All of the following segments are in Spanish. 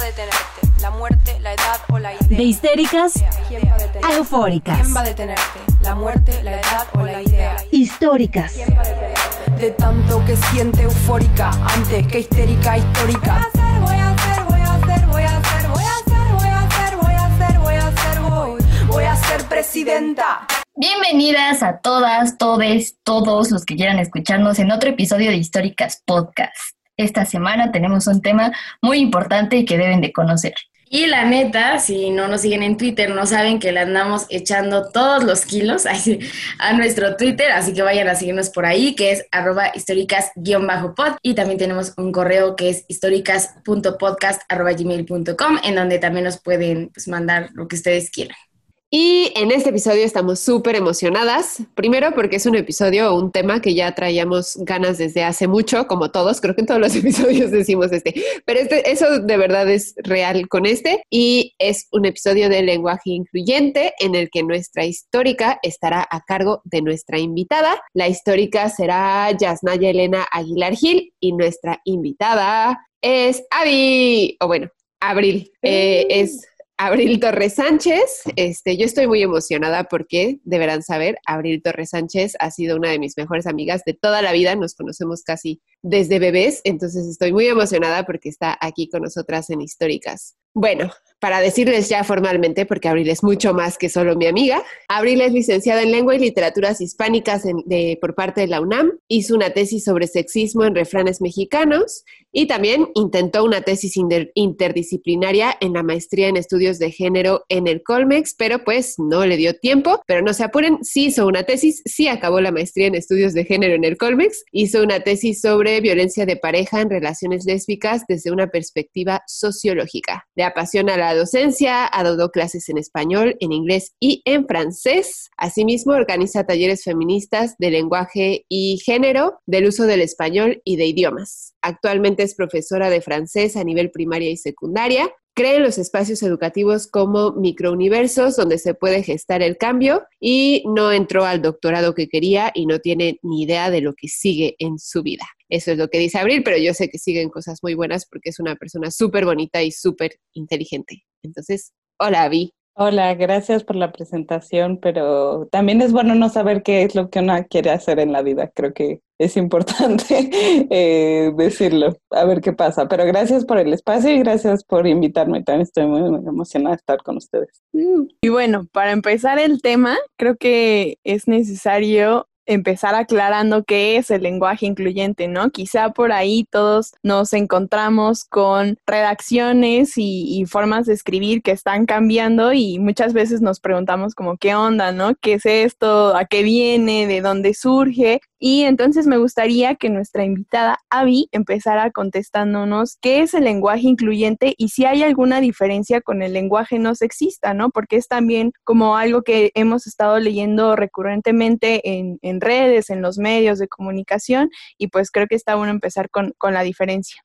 va a detenerte? ¿La muerte, la edad o la idea? De histéricas ¿Quién va a a eufóricas. ¿Quién va a detenerte? ¿La muerte, la edad o la idea? Históricas. De tanto que siente eufórica antes que histérica histórica. Voy a hacer, voy a hacer, voy a hacer, voy a hacer, voy a hacer, voy a hacer, voy a hacer, voy, voy a ser presidenta. Bienvenidas a todas, todes, todos los que quieran escucharnos en otro episodio de Históricas Podcast. Esta semana tenemos un tema muy importante y que deben de conocer. Y la neta, si no nos siguen en Twitter, no saben que le andamos echando todos los kilos a nuestro Twitter, así que vayan a seguirnos por ahí, que es arroba históricas-pod. Y también tenemos un correo que es históricas.podcast.gmail.com, en donde también nos pueden pues, mandar lo que ustedes quieran. Y en este episodio estamos súper emocionadas. Primero porque es un episodio o un tema que ya traíamos ganas desde hace mucho, como todos. Creo que en todos los episodios decimos este. Pero este, eso de verdad es real con este. Y es un episodio de lenguaje incluyente en el que nuestra histórica estará a cargo de nuestra invitada. La histórica será Yasnaya Elena Aguilar Gil y nuestra invitada es Avi. O bueno, Abril. Eh, es Abril Torres Sánchez. Este, yo estoy muy emocionada porque deberán saber, Abril Torres Sánchez ha sido una de mis mejores amigas de toda la vida. Nos conocemos casi desde bebés, entonces estoy muy emocionada porque está aquí con nosotras en Históricas. Bueno, para decirles ya formalmente, porque Abril es mucho más que solo mi amiga, Abril es licenciada en Lengua y Literaturas Hispánicas de- por parte de la UNAM, hizo una tesis sobre sexismo en refranes mexicanos y también intentó una tesis inter- interdisciplinaria en la maestría en estudios de género en el Colmex, pero pues no le dio tiempo, pero no se apuren, sí hizo una tesis, sí acabó la maestría en estudios de género en el Colmex, hizo una tesis sobre violencia de pareja en relaciones lésbicas desde una perspectiva sociológica. Le apasiona la docencia, ha dado clases en español, en inglés y en francés. Asimismo, organiza talleres feministas de lenguaje y género, del uso del español y de idiomas. Actualmente es profesora de francés a nivel primaria y secundaria. Cree los espacios educativos como microuniversos donde se puede gestar el cambio y no entró al doctorado que quería y no tiene ni idea de lo que sigue en su vida. Eso es lo que dice Abril, pero yo sé que siguen cosas muy buenas porque es una persona súper bonita y súper inteligente. Entonces, hola, Avi. Hola, gracias por la presentación, pero también es bueno no saber qué es lo que uno quiere hacer en la vida. Creo que es importante eh, decirlo, a ver qué pasa. Pero gracias por el espacio y gracias por invitarme. También estoy muy, muy emocionada de estar con ustedes. Y bueno, para empezar el tema, creo que es necesario empezar aclarando qué es el lenguaje incluyente, ¿no? Quizá por ahí todos nos encontramos con redacciones y, formas de escribir que están cambiando y muchas veces nos preguntamos como qué onda, ¿no? ¿Qué es esto? ¿A qué viene? ¿De dónde surge? Y entonces me gustaría que nuestra invitada Avi empezara contestándonos qué es el lenguaje incluyente y si hay alguna diferencia con el lenguaje no sexista, ¿no? Porque es también como algo que hemos estado leyendo recurrentemente en, en redes, en los medios de comunicación y pues creo que está bueno empezar con, con la diferencia.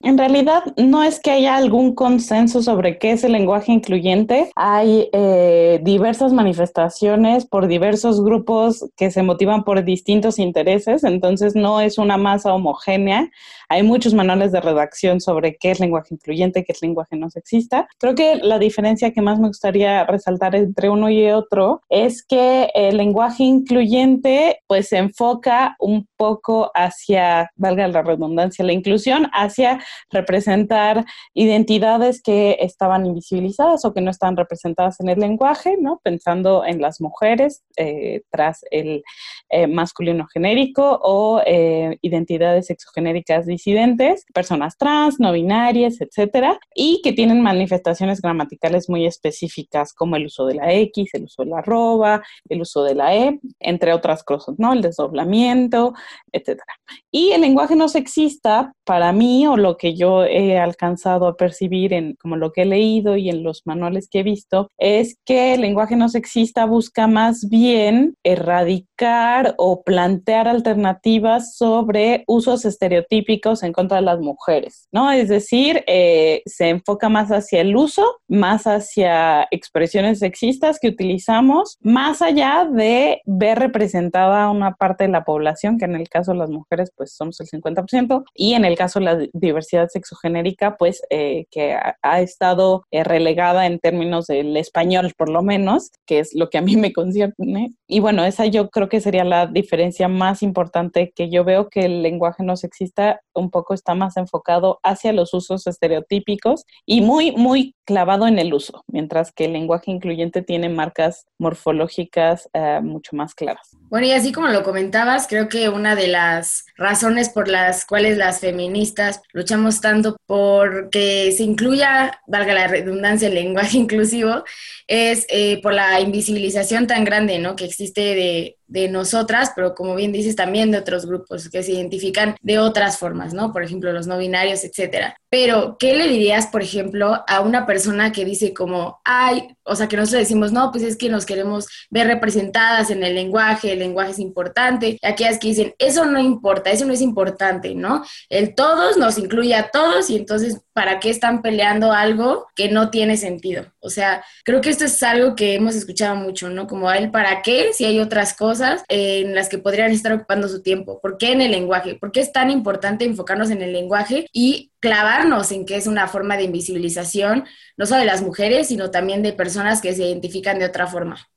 En realidad no es que haya algún consenso sobre qué es el lenguaje incluyente. Hay eh, diversas manifestaciones por diversos grupos que se motivan por distintos intereses, entonces no es una masa homogénea. Hay muchos manuales de redacción sobre qué es lenguaje incluyente, qué es lenguaje no sexista. Creo que la diferencia que más me gustaría resaltar entre uno y otro es que el lenguaje incluyente pues se enfoca un poco hacia, valga la redundancia, la inclusión, hacia representar identidades que estaban invisibilizadas o que no estaban representadas en el lenguaje, ¿no? Pensando en las mujeres eh, tras el eh, masculino genérico o eh, identidades sexogenéricas disidentes, personas trans, no binarias, etcétera, y que tienen manifestaciones gramaticales muy específicas como el uso de la X, el uso de la arroba, el uso de la E, entre otras cosas, ¿no? El desdoblamiento, etcétera. Y el lenguaje no sexista, para mí, o lo que yo he alcanzado a percibir en como lo que he leído y en los manuales que he visto, es que el lenguaje no sexista busca más bien erradicar o plantear alternativas sobre usos estereotípicos en contra de las mujeres, ¿no? Es decir, eh, se enfoca más hacia el uso, más hacia expresiones sexistas que utilizamos, más allá de ver representada una parte de la población, que en el caso de las mujeres, pues somos el 50%, y en el caso de la diversidad diversidad sexogenérica, pues eh, que ha, estado eh, relegada en términos del español, por lo menos, que es lo que a mí me concierne. Y bueno, esa yo creo que sería la diferencia más importante que yo veo que el lenguaje no sexista un poco está más enfocado hacia los usos estereotípicos y muy, muy clavado en el uso, mientras que el lenguaje incluyente tiene marcas morfológicas eh, mucho más claras. Bueno, y así como lo comentabas, creo que una de las razones por las cuales las feministas luchamos tanto por que se incluya, valga la redundancia, el lenguaje inclusivo, es eh, por la invisibilización tan grande ¿no? que existe de, de nosotras, pero como bien dices, también de otros grupos que se identifican de otras formas, ¿no? Por ejemplo, los no binarios, etcétera. Pero, ¿qué le dirías, por ejemplo, a una persona que dice como, ay, o sea, que nosotros decimos, no, pues es que nos queremos ver representadas en el lenguaje, el lenguaje es importante, y aquellas que dicen, eso no importa, eso no es importante, ¿no? El todos nos incluye a todos y entonces, ¿para qué están peleando algo que no tiene sentido? O sea, creo que esto es algo que hemos escuchado mucho, ¿no? Como el para qué, si hay otras cosas en las que podrían estar ocupando su tiempo. ¿Por qué en el lenguaje? ¿Por qué es tan importante enfocarnos en el lenguaje y clavarnos en que es una forma de invisibilización, no solo de las mujeres, sino también de personas que se identifican de otra forma?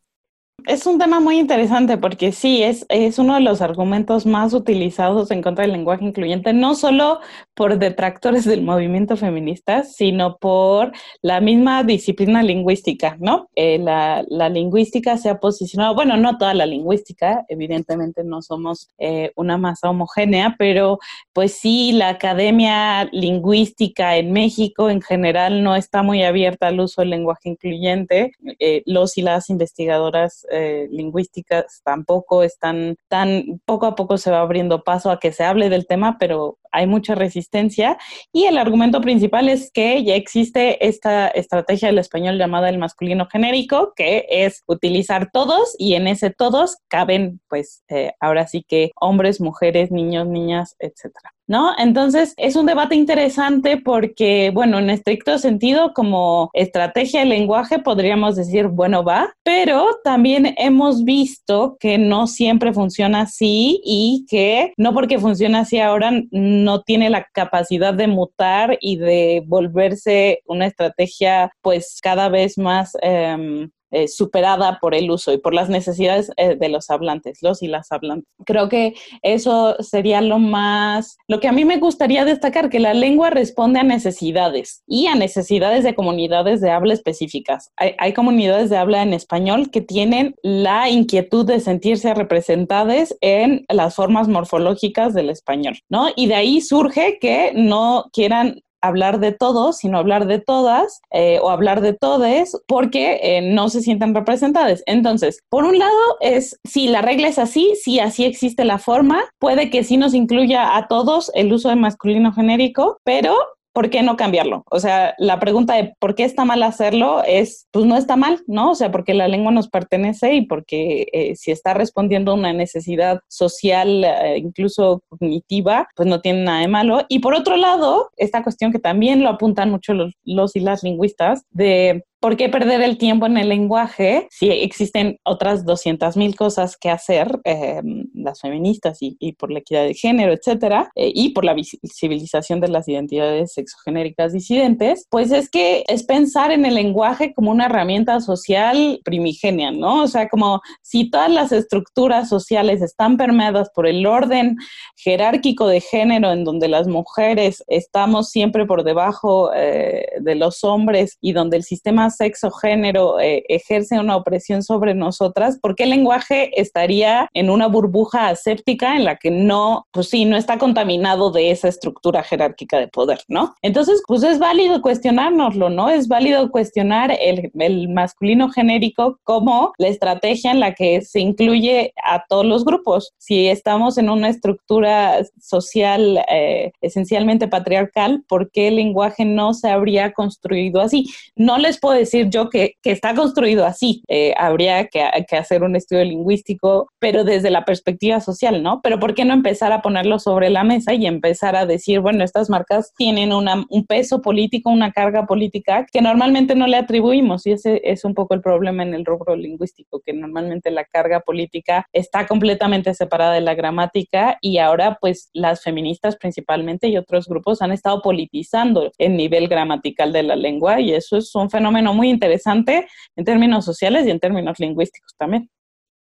Es un tema muy interesante porque sí, es, es uno de los argumentos más utilizados en contra del lenguaje incluyente, no solo por detractores del movimiento feminista, sino por la misma disciplina lingüística, ¿no? Eh, la, la, lingüística se ha posicionado, bueno, no toda la lingüística, evidentemente no somos eh, una masa homogénea, pero pues sí, la academia lingüística en México en general no está muy abierta al uso del lenguaje incluyente. Eh, los y las investigadoras eh, lingüísticas tampoco están tan, poco a poco se va abriendo paso a que se hable del tema, pero hay mucha resistencia y el argumento principal es que ya existe esta estrategia del español llamada el masculino genérico, que es utilizar todos y en ese todos caben pues eh, ahora sí que hombres, mujeres, niños, niñas, etcétera. ¿No? Entonces, es un debate interesante porque, bueno, en estricto sentido, como estrategia de lenguaje, podríamos decir, bueno, va, pero también hemos visto que no siempre funciona así y que no porque funciona así ahora no tiene la capacidad de mutar y de volverse una estrategia pues cada vez más eh, eh, superada por el uso y por las necesidades eh, de los hablantes, los y las hablantes. Creo que eso sería lo más, lo que a mí me gustaría destacar, que la lengua responde a necesidades y a necesidades de comunidades de habla específicas. Hay, hay comunidades de habla en español que tienen la inquietud de sentirse representadas en las formas morfológicas del español, ¿no? Y de ahí surge que no quieran hablar de todos, sino hablar de todas eh, o hablar de todes porque eh, no se sienten representadas. Entonces, por un lado es, si la regla es así, si así existe la forma, puede que sí nos incluya a todos el uso de masculino genérico, pero ¿por qué no cambiarlo? O sea, la pregunta de por qué está mal hacerlo es, pues no está mal, ¿no? O sea, porque la lengua nos pertenece y porque eh, si está respondiendo a una necesidad social, eh, incluso cognitiva, pues no tiene nada de malo. Y por otro lado, esta cuestión que también lo apuntan mucho los, los y las lingüistas, de ¿Por qué perder el tiempo en el lenguaje si existen otras 200 mil cosas que hacer, em, las feministas y, por la equidad de género, etcétera, eh, y por la visibilización de las identidades sexogenéricas disidentes? Pues es que es pensar en el lenguaje como una herramienta social primigenia, ¿no? O sea, como si todas las estructuras sociales están permeadas por el orden jerárquico de género en donde las mujeres estamos siempre por debajo eh, de los hombres y donde el sistema sexo, género eh, ejerce una opresión sobre nosotras, ¿por qué el lenguaje estaría en una burbuja aséptica en la que no, pues sí, no está contaminado de esa estructura jerárquica de poder, ¿no? Entonces, pues es válido cuestionárnoslo, ¿no? Es válido cuestionar el, el masculino genérico como la estrategia en la que se incluye a todos los grupos. Si estamos en una estructura social eh, esencialmente patriarcal, ¿por qué el lenguaje no se habría construido así? No les puedo decir yo que, que está construido así. Eh, habría que, que, hacer un estudio lingüístico, pero desde la perspectiva social, ¿no? Pero ¿por qué no empezar a ponerlo sobre la mesa y empezar a decir, bueno, estas marcas tienen una, un peso político, una carga política que normalmente no le atribuimos y ese es un poco el problema en el rubro lingüístico, que normalmente la carga política está completamente separada de la gramática y ahora pues las feministas principalmente y otros grupos han estado politizando el nivel gramatical de la lengua y eso es un fenómeno muy interesante en términos sociales y en términos lingüísticos también.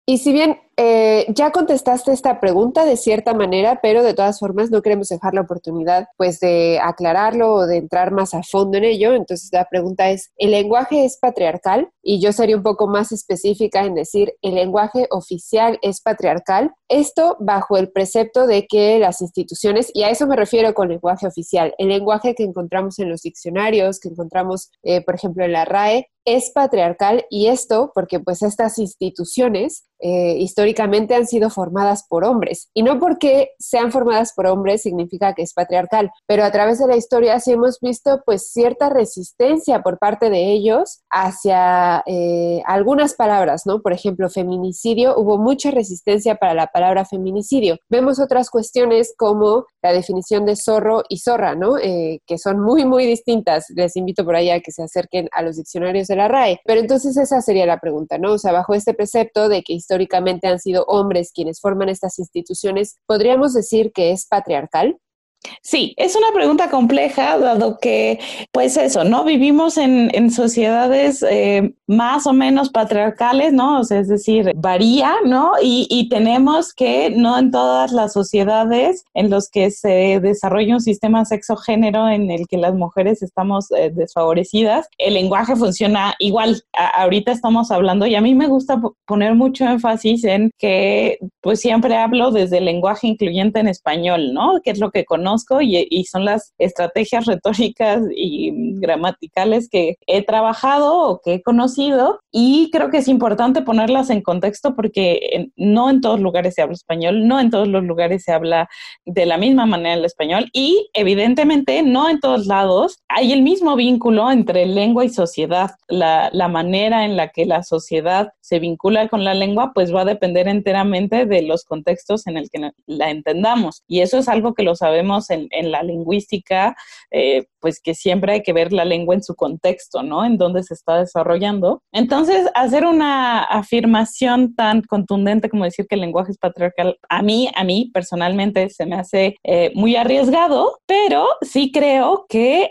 Y si bien eh, ya contestaste esta pregunta de cierta manera, pero de todas formas no queremos dejar la oportunidad pues de aclararlo o de entrar más a fondo en ello. Entonces la pregunta es, ¿el lenguaje es patriarcal? Y yo sería un poco más específica en decir, ¿el lenguaje oficial es patriarcal? Esto bajo el precepto de que las instituciones, y a eso me refiero con lenguaje oficial, el lenguaje que encontramos en los diccionarios, que encontramos, eh, por ejemplo, en la RAE, es patriarcal y esto porque pues estas instituciones eh, históricamente han sido formadas por hombres. Y no porque sean formadas por hombres significa que es patriarcal, pero a través de la historia sí hemos visto pues cierta resistencia por parte de ellos hacia eh, algunas palabras, ¿no? Por ejemplo, feminicidio, hubo mucha resistencia para la palabra feminicidio. Vemos otras cuestiones como la definición de zorro y zorra, ¿no? Eh, que son muy, muy distintas. Les invito por ahí a que se acerquen a los diccionarios de la RAE. Pero entonces esa sería la pregunta, ¿no? O sea, bajo este precepto de que históricamente han sido hombres quienes forman estas instituciones, ¿podríamos decir que es patriarcal? Sí, es una pregunta compleja, dado que, pues eso, ¿no? Vivimos en, en sociedades eh, más o menos patriarcales, ¿no? O sea, es decir, varía, ¿no? Y, y, tenemos que, no en todas las sociedades en los que se desarrolla un sistema sexo-género en el que las mujeres estamos eh, desfavorecidas, el lenguaje funciona igual. ahorita estamos hablando, y a mí me gusta poner mucho énfasis en que, pues siempre hablo desde el lenguaje incluyente en español, ¿no? Que es lo que conozco y, son las estrategias retóricas y gramaticales que he trabajado o que he conocido y creo que es importante ponerlas en contexto porque no en todos lugares se habla español, no en todos los lugares se habla de la misma manera el español y evidentemente no en todos lados hay el mismo vínculo entre lengua y sociedad. La, la manera en la que la sociedad se vincula con la lengua pues va a depender enteramente de los contextos en el que la entendamos y eso es algo que lo sabemos en, la lingüística, eh, pues que siempre hay que ver la lengua en su contexto, ¿no? En dónde se está desarrollando. Entonces, hacer una afirmación tan contundente como decir que el lenguaje es patriarcal, a mí, a mí personalmente se me hace eh, muy arriesgado, pero sí creo que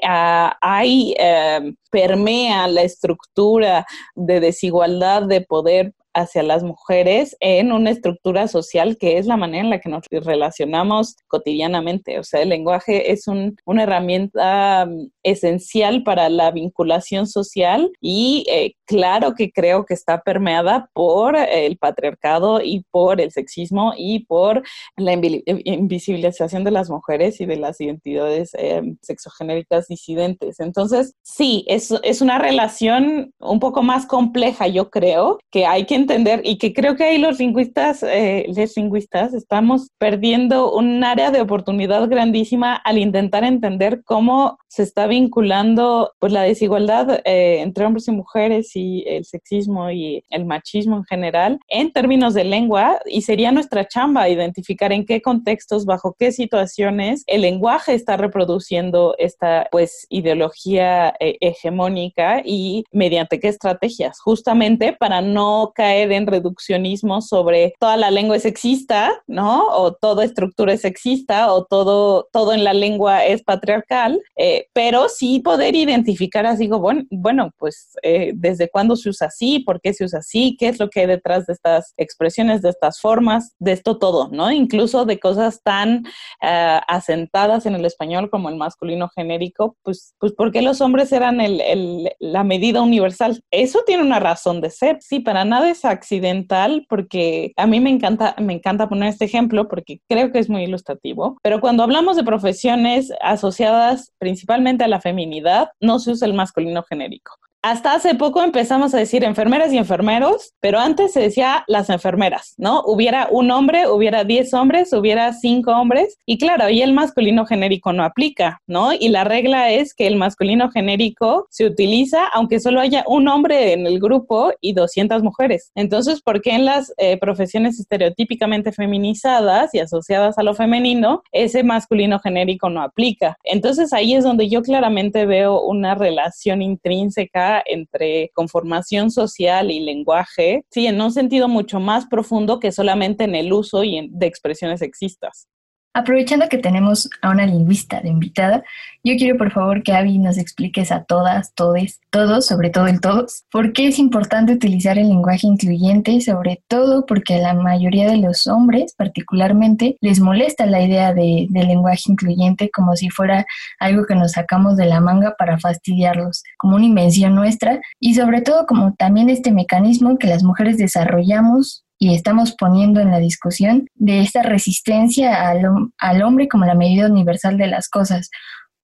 eh, permea la estructura de desigualdad de poder hacia las mujeres en una estructura social que es la manera en la que nos relacionamos cotidianamente. O sea, el lenguaje es una herramienta mm, esencial para la vinculación social y eh, claro que creo que está permeada por el patriarcado y por el sexismo y por la invisibilización de las mujeres y de las identidades eh, sexogenéricas disidentes. Entonces, sí, es, es una relación un poco más compleja, yo creo, que hay que entender y que creo que ahí los lingüistas, eh, los lingüistas, estamos perdiendo un área de oportunidad grandísima al intentar entender cómo se está vinculando pues la desigualdad eh, entre hombres y mujeres y el sexismo y el machismo en general en términos de lengua y sería nuestra chamba identificar en qué contextos, bajo qué situaciones el lenguaje está reproduciendo esta pues ideología eh, hegemónica y mediante qué estrategias, justamente para no caer en reduccionismo sobre toda la lengua es sexista, ¿no? O toda estructura es sexista o todo, todo en la lengua es patriarcal, eh, pero sí poder identificar así, bueno, bueno pues eh, desde cuándo se usa así, por qué se usa así, qué es lo que hay detrás de estas expresiones, de estas formas, de esto todo, ¿no? Incluso de cosas tan uh, asentadas en el español como el masculino genérico, pues, pues ¿por qué los hombres eran el, el, la medida universal? Eso tiene una razón de ser, sí, para nada es accidental, porque a mí me encanta, me encanta poner este ejemplo porque creo que es muy ilustrativo, pero cuando hablamos de profesiones asociadas principalmente a la feminidad, no se usa el masculino genérico hasta hace poco empezamos a decir enfermeras y enfermeros, pero antes se decía las enfermeras, ¿no? Hubiera un hombre, hubiera 10 hombres, hubiera cinco hombres, y claro, ahí el masculino genérico no aplica, ¿no? Y la regla es que el masculino genérico se utiliza aunque solo haya un hombre en el grupo y 200 mujeres. Entonces, ¿por qué en las eh, profesiones estereotípicamente feminizadas y asociadas a lo femenino, ese masculino genérico no aplica? Entonces, ahí es donde yo claramente veo una relación intrínseca entre conformación social y lenguaje, sí, en un sentido mucho más profundo que solamente en el uso y de expresiones sexistas. Aprovechando que tenemos a una lingüista de invitada, yo quiero por favor que Avi nos expliques a todas, todes, todos, sobre todo el todos, por qué es importante utilizar el lenguaje incluyente y sobre todo porque a la mayoría de los hombres particularmente les molesta la idea de, del lenguaje incluyente como si fuera algo que nos sacamos de la manga para fastidiarlos, como una invención nuestra y sobre todo como también este mecanismo que las mujeres desarrollamos y estamos poniendo en la discusión de esta resistencia al, al, hombre como la medida universal de las cosas,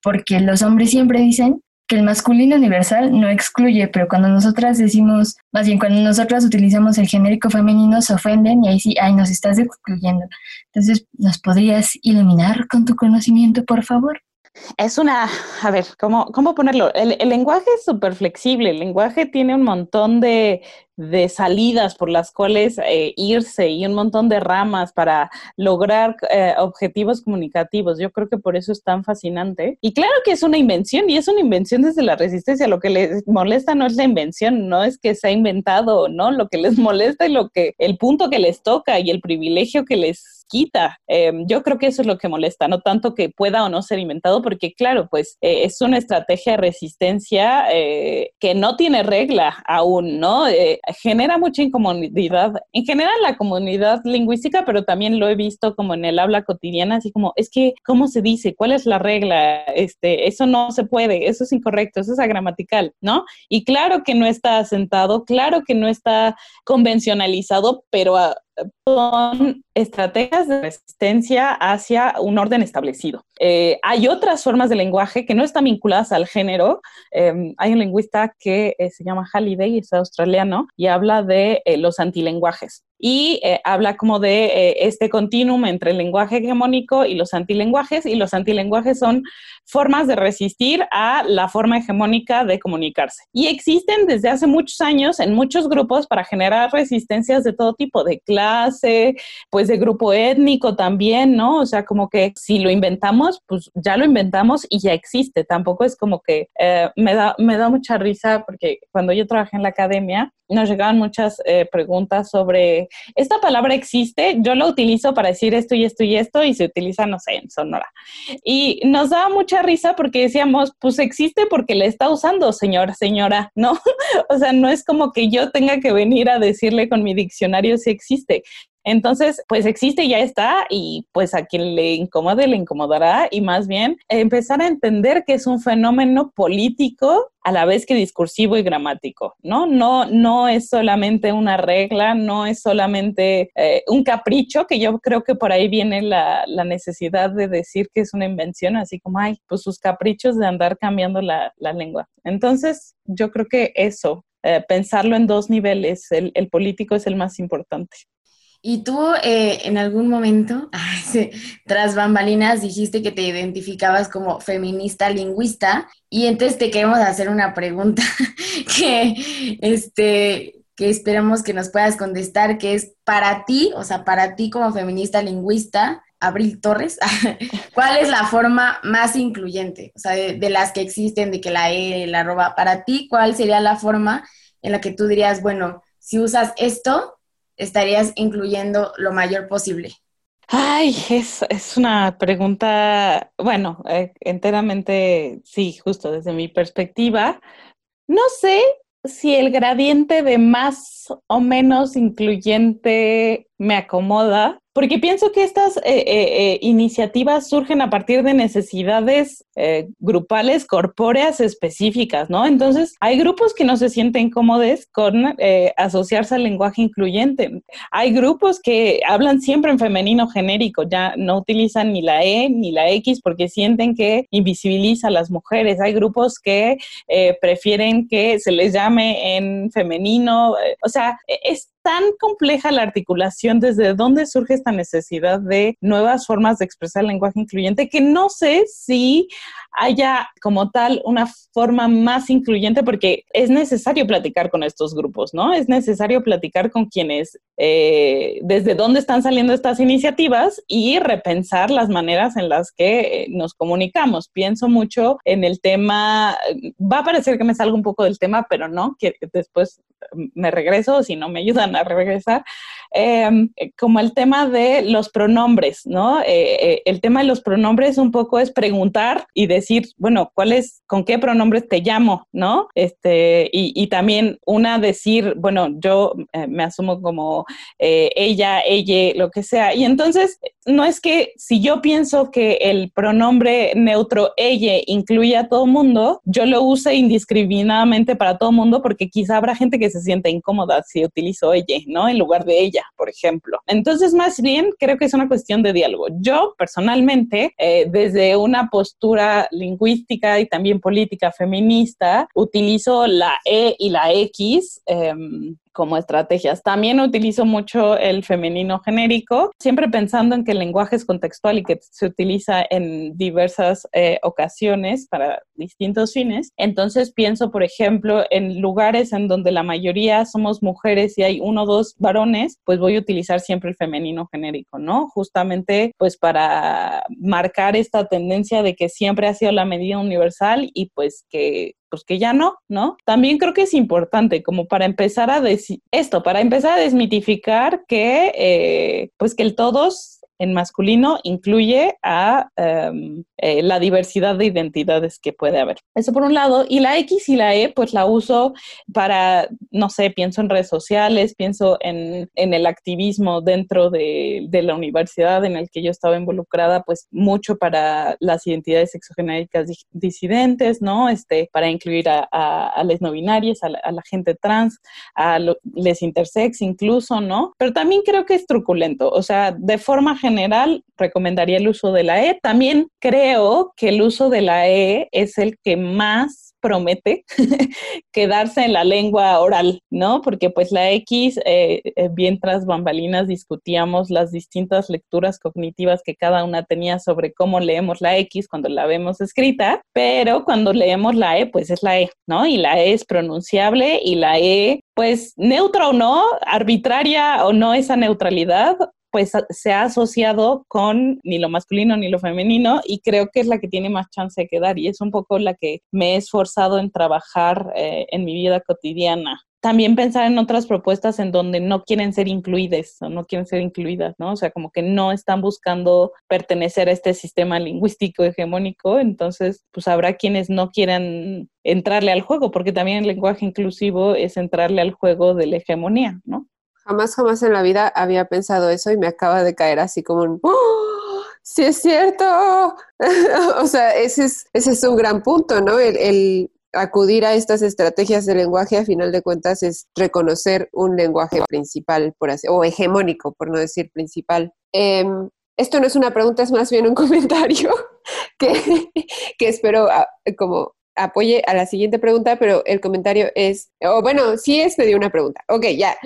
porque los hombres siempre dicen que el masculino universal no excluye, pero cuando nosotras decimos, más bien cuando nosotras utilizamos el genérico femenino se ofenden y ahí sí, ay, nos estás excluyendo. Entonces, ¿nos podrías iluminar con tu conocimiento, por favor? Es una, a ver, ¿cómo, cómo ponerlo? El, lenguaje es súper flexible, el lenguaje tiene un montón de, de salidas por las cuales eh, irse y un montón de ramas para lograr eh, objetivos comunicativos. Yo creo que por eso es tan fascinante. Y claro que es una invención y es una invención desde la resistencia. Lo que les molesta no es la invención, no es que se ha inventado, ¿no? Lo que les molesta y lo que, el punto que les toca y el privilegio que les quita. Em, yo creo que eso es lo que molesta, no tanto que pueda o no ser inventado, porque claro, pues eh, es una estrategia de resistencia que no tiene regla aún, ¿no? genera mucha incomodidad. En general la comunidad lingüística, pero también lo he visto como en el habla cotidiana, así como, es que, ¿cómo se dice? ¿Cuál es la regla? Este, eso no se puede, eso es incorrecto, eso es agramatical, ¿no? Y claro que no está asentado, claro que no está convencionalizado, pero ah, son estrategias de resistencia hacia un orden establecido. Eh, hay otras formas de lenguaje que no están vinculadas al género. Em, hay un lingüista que eh, se llama Halliday, es australiano, y habla de eh, los antilenguajes y eh, habla como de eh, este continuum entre el lenguaje hegemónico y los antilenguajes, y los antilenguajes son formas de resistir a la forma hegemónica de comunicarse. Y existen desde hace muchos años en muchos grupos para generar resistencias de todo tipo, de clase, pues de grupo étnico también, ¿no? O sea, como que si lo inventamos, pues ya lo inventamos y ya existe. Tampoco es como que eh, me, da, me da mucha risa porque cuando yo trabajé en la academia, nos llegaban muchas preguntas sobre esta palabra existe, yo la utilizo para decir esto y esto y esto y se utiliza, no sé, en Sonora. Y nos daba mucha risa porque decíamos, pues existe porque le está usando, señor, señora, ¿no? o sea, no es como que yo tenga que venir a decirle con mi diccionario si existe. Entonces, pues existe y ya está y pues a quien le incomode le incomodará y más bien empezar a entender que es un fenómeno político a la vez que discursivo y gramático, ¿no? No, no es solamente una regla, no es solamente eh, un capricho, que yo creo que por ahí viene la, necesidad de decir que es una invención, así como, ay, pues sus caprichos de andar cambiando la, la lengua. Entonces, yo creo que eso, eh, pensarlo en dos niveles, el, el político es el más importante. Y tú eh, en algún momento, tras bambalinas, dijiste que te identificabas como feminista lingüista y entonces te queremos hacer una pregunta que, este, que esperamos que nos puedas contestar, que es para ti, o sea, para ti como feminista lingüista, Abril Torres, ¿cuál es la forma más incluyente? O sea, de, de, las que existen, de que la E, la arroba, para ti, ¿cuál sería la forma en la que tú dirías, bueno, si usas esto, estarías incluyendo lo mayor posible? Ay, es, es una pregunta, bueno, eh, enteramente, sí, justo desde mi perspectiva. No sé si el gradiente de más o menos incluyente me acomoda, porque pienso que estas eh, eh, eh, iniciativas surgen a partir de necesidades grupales, corpóreas específicas, ¿no? Entonces, hay grupos que no se sienten cómodos con asociarse al lenguaje incluyente. Hay grupos que hablan siempre en femenino genérico, ya no utilizan ni la E ni la X porque sienten que invisibiliza a las mujeres. Hay grupos que prefieren que se les llame en femenino. O sea, es tan compleja la articulación desde dónde surge esta necesidad de nuevas formas de expresar el lenguaje incluyente que no sé si haya como tal una forma más incluyente porque es necesario platicar con estos grupos, ¿no? Es necesario platicar con quienes, eh, desde dónde están saliendo estas iniciativas y repensar las maneras en las que nos comunicamos. Pienso mucho en el tema, va a parecer que me salga un poco del tema, pero no, que después me regreso, si no me ayudan a regresar, em, como el tema de los pronombres, ¿no? Eh, eh, el tema de los pronombres un poco es preguntar y decir, bueno, ¿cuál es, con qué pronombres te llamo, ¿no? Este, y, también una decir, bueno, yo eh, me asumo como ella, ella, lo que sea. Y entonces, no es que si yo pienso que el pronombre neutro ella incluye a todo mundo, yo lo use indiscriminadamente para todo mundo porque quizá habrá gente que se siente incómoda si utilizo ella, ¿no? En lugar de ella, por ejemplo. Entonces, más bien, creo que es una cuestión de diálogo. Yo, personalmente, eh, desde una postura lingüística y también política feminista, utilizo la E y la X em, como estrategias. También utilizo mucho el femenino genérico, siempre pensando en que el lenguaje es contextual y que se utiliza en diversas eh, ocasiones para distintos fines. Entonces pienso, por ejemplo, en lugares en donde la mayoría somos mujeres y hay uno o dos varones, pues voy a utilizar siempre el femenino genérico, ¿no? Justamente pues para marcar esta tendencia de que siempre ha sido la medida universal y pues que pues que ya no, ¿no? También creo que es importante como para empezar a decir esto, para empezar a desmitificar que, eh, pues que el todos en masculino incluye a em, eh, la diversidad de identidades que puede haber. Eso por un lado. Y la X y la E, pues la uso para, no sé, pienso en redes sociales, pienso en, el activismo dentro de, la universidad en el que yo estaba involucrada, pues mucho para las identidades sexogenéricas disidentes, ¿no? Este, para incluir a, a, las no binarias, a la, gente trans, a los intersex incluso, ¿no? Pero también creo que es truculento, o sea, de forma general, general recomendaría el uso de la E. También creo que el uso de la E es el que más promete quedarse en la lengua oral, ¿no? Porque pues la X, eh, eh, bien tras bambalinas discutíamos las distintas lecturas cognitivas que cada una tenía sobre cómo leemos la X cuando la vemos escrita, pero cuando leemos la E, pues es la E, ¿no? Y la E es pronunciable y la E, pues neutra o no, arbitraria o no esa neutralidad, pues se ha asociado con ni lo masculino ni lo femenino y creo que es la que tiene más chance de quedar y es un poco la que me he esforzado en trabajar eh, en mi vida cotidiana. También pensar en otras propuestas en donde no quieren ser incluidas o no quieren ser incluidas, ¿no? O sea, como que no están buscando pertenecer a este sistema lingüístico hegemónico, entonces pues habrá quienes no quieran entrarle al juego, porque también el lenguaje inclusivo es entrarle al juego de la hegemonía, ¿no? Jamás, jamás en la vida había pensado eso y me acaba de caer así como un... ¡Oh! Sí es cierto. o sea, ese es, ese es un gran punto, ¿no? El, acudir a estas estrategias de lenguaje, a final de cuentas, es reconocer un lenguaje principal, por así, o hegemónico, por no decir principal. Em, esto no es una pregunta, es más bien un comentario que, espero ah, como apoye a la siguiente pregunta, pero el comentario es, o bueno, sí es medio una pregunta. Ok, ya,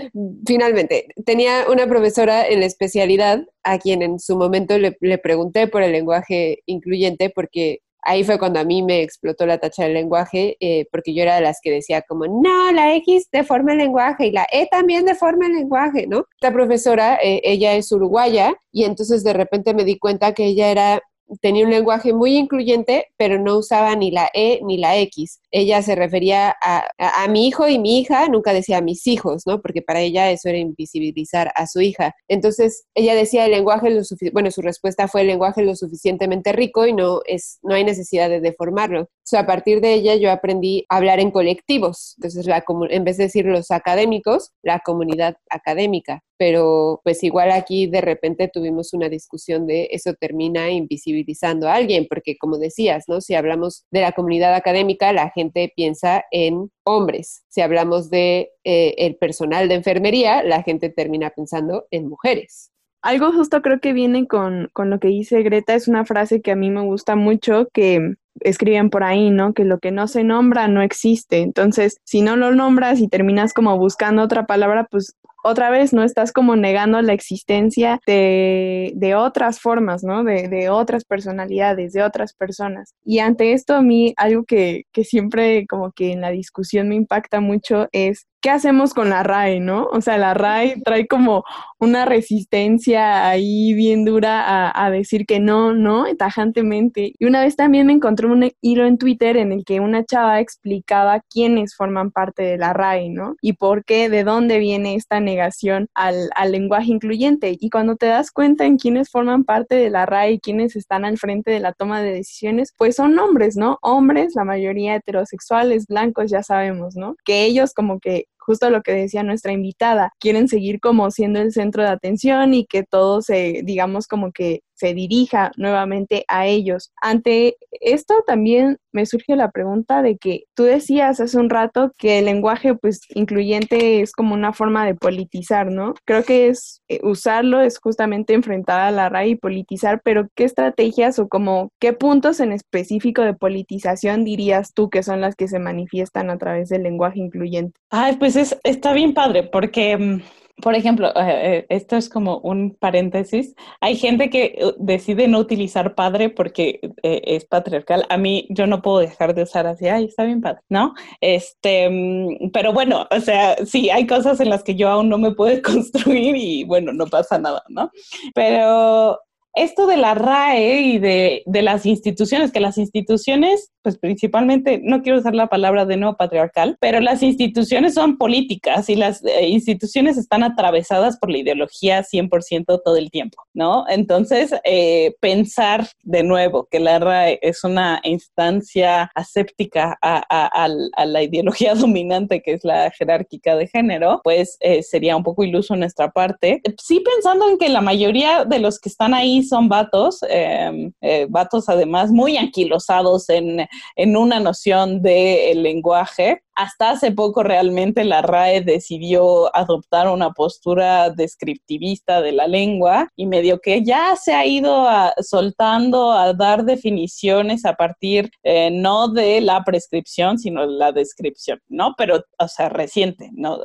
finalmente. Tenía una profesora en la especialidad a quien en su momento le, pregunté por el lenguaje incluyente porque ahí fue cuando a mí me explotó la tacha del lenguaje, eh, porque yo era de las que decía como, no, la X deforma el lenguaje y la E también deforma el lenguaje, ¿no? Esta profesora, eh, ella es uruguaya y entonces de repente me di cuenta que ella era tenía un lenguaje muy incluyente, pero no usaba ni la E ni la X. Ella se refería a, mi hijo y mi hija, nunca decía a mis hijos, ¿no? Porque para ella eso era invisibilizar a su hija. Entonces, ella decía el lenguaje lo bueno, su respuesta fue el lenguaje lo suficientemente rico y no es no hay necesidad de deformarlo. O a partir de ella yo aprendí a hablar en colectivos. Entonces, en vez de decir los académicos, la comunidad académica. Pero pues igual aquí de repente tuvimos una discusión de eso termina invisibilizando a alguien, porque como decías, ¿no? Si hablamos de la comunidad académica, la gente piensa en hombres. Si hablamos de eh, el personal de enfermería, la gente termina pensando en mujeres. Algo justo creo que viene con, con lo que dice Greta, es una frase que a mí me gusta mucho, que escriben por ahí, ¿no? Que lo que no se nombra no existe. Entonces, si no lo nombras y terminas como buscando otra palabra, pues otra vez no estás como negando la existencia de, de otras formas, ¿no? De, de, otras personalidades, de otras personas. Y ante esto a mí algo que, que siempre como que en la discusión me impacta mucho es ¿qué hacemos con la RAE, no? O sea, la RAE trae como una resistencia ahí bien dura a, decir que no, no, tajantemente. Y una vez también me encontré un hilo en Twitter en el que una chava explicaba quiénes forman parte de la RAE, ¿no? Y por qué, de dónde viene esta negación al, al lenguaje incluyente. Y cuando te das cuenta en quiénes forman parte de la RAE y quiénes están al frente de la toma de decisiones, pues son hombres, ¿no? Hombres, la mayoría heterosexuales, blancos, ya sabemos, ¿no? Que ellos como que justo lo que decía nuestra invitada, quieren seguir como siendo el centro de atención y que todo se, digamos, como que se dirija nuevamente a ellos. Ante esto también me surge la pregunta de que tú decías hace un rato que el lenguaje pues incluyente es como una forma de politizar, ¿no? Creo que es eh, usarlo es justamente enfrentar a la RAI y politizar, pero ¿qué estrategias o como qué puntos en específico de politización dirías tú que son las que se manifiestan a través del lenguaje incluyente? Ay, pues es, está bien padre porque mm, por ejemplo, eh, eh, esto es como un paréntesis. Hay gente que uh, decide no utilizar padre porque eh, es patriarcal. A mí yo no puedo dejar de usar así, ay, está bien padre, ¿no? Este, mm, pero bueno, o sea, sí, hay cosas en las que yo aún no me puedo construir y bueno, no pasa nada, ¿no? Pero esto de la RAE y de, de, las instituciones, que las instituciones, pues principalmente, no quiero usar la palabra de nuevo patriarcal, pero las instituciones son políticas y las eh, instituciones están atravesadas por la ideología 100% todo el tiempo, ¿no? Entonces, eh, pensar de nuevo que la RAE es una instancia aséptica a, la ideología dominante que es la jerárquica de género, pues eh, sería un poco iluso nuestra parte. Sí pensando en que la mayoría de los que están ahí son vatos, em, vatos además muy anquilosados en, en una noción del lenguaje, hasta hace poco realmente la RAE decidió adoptar una postura descriptivista de la lengua y medio que ya se ha ido soltando a dar definiciones a partir eh, no de la prescripción, sino de la descripción, ¿no? Pero, o sea, reciente, ¿no?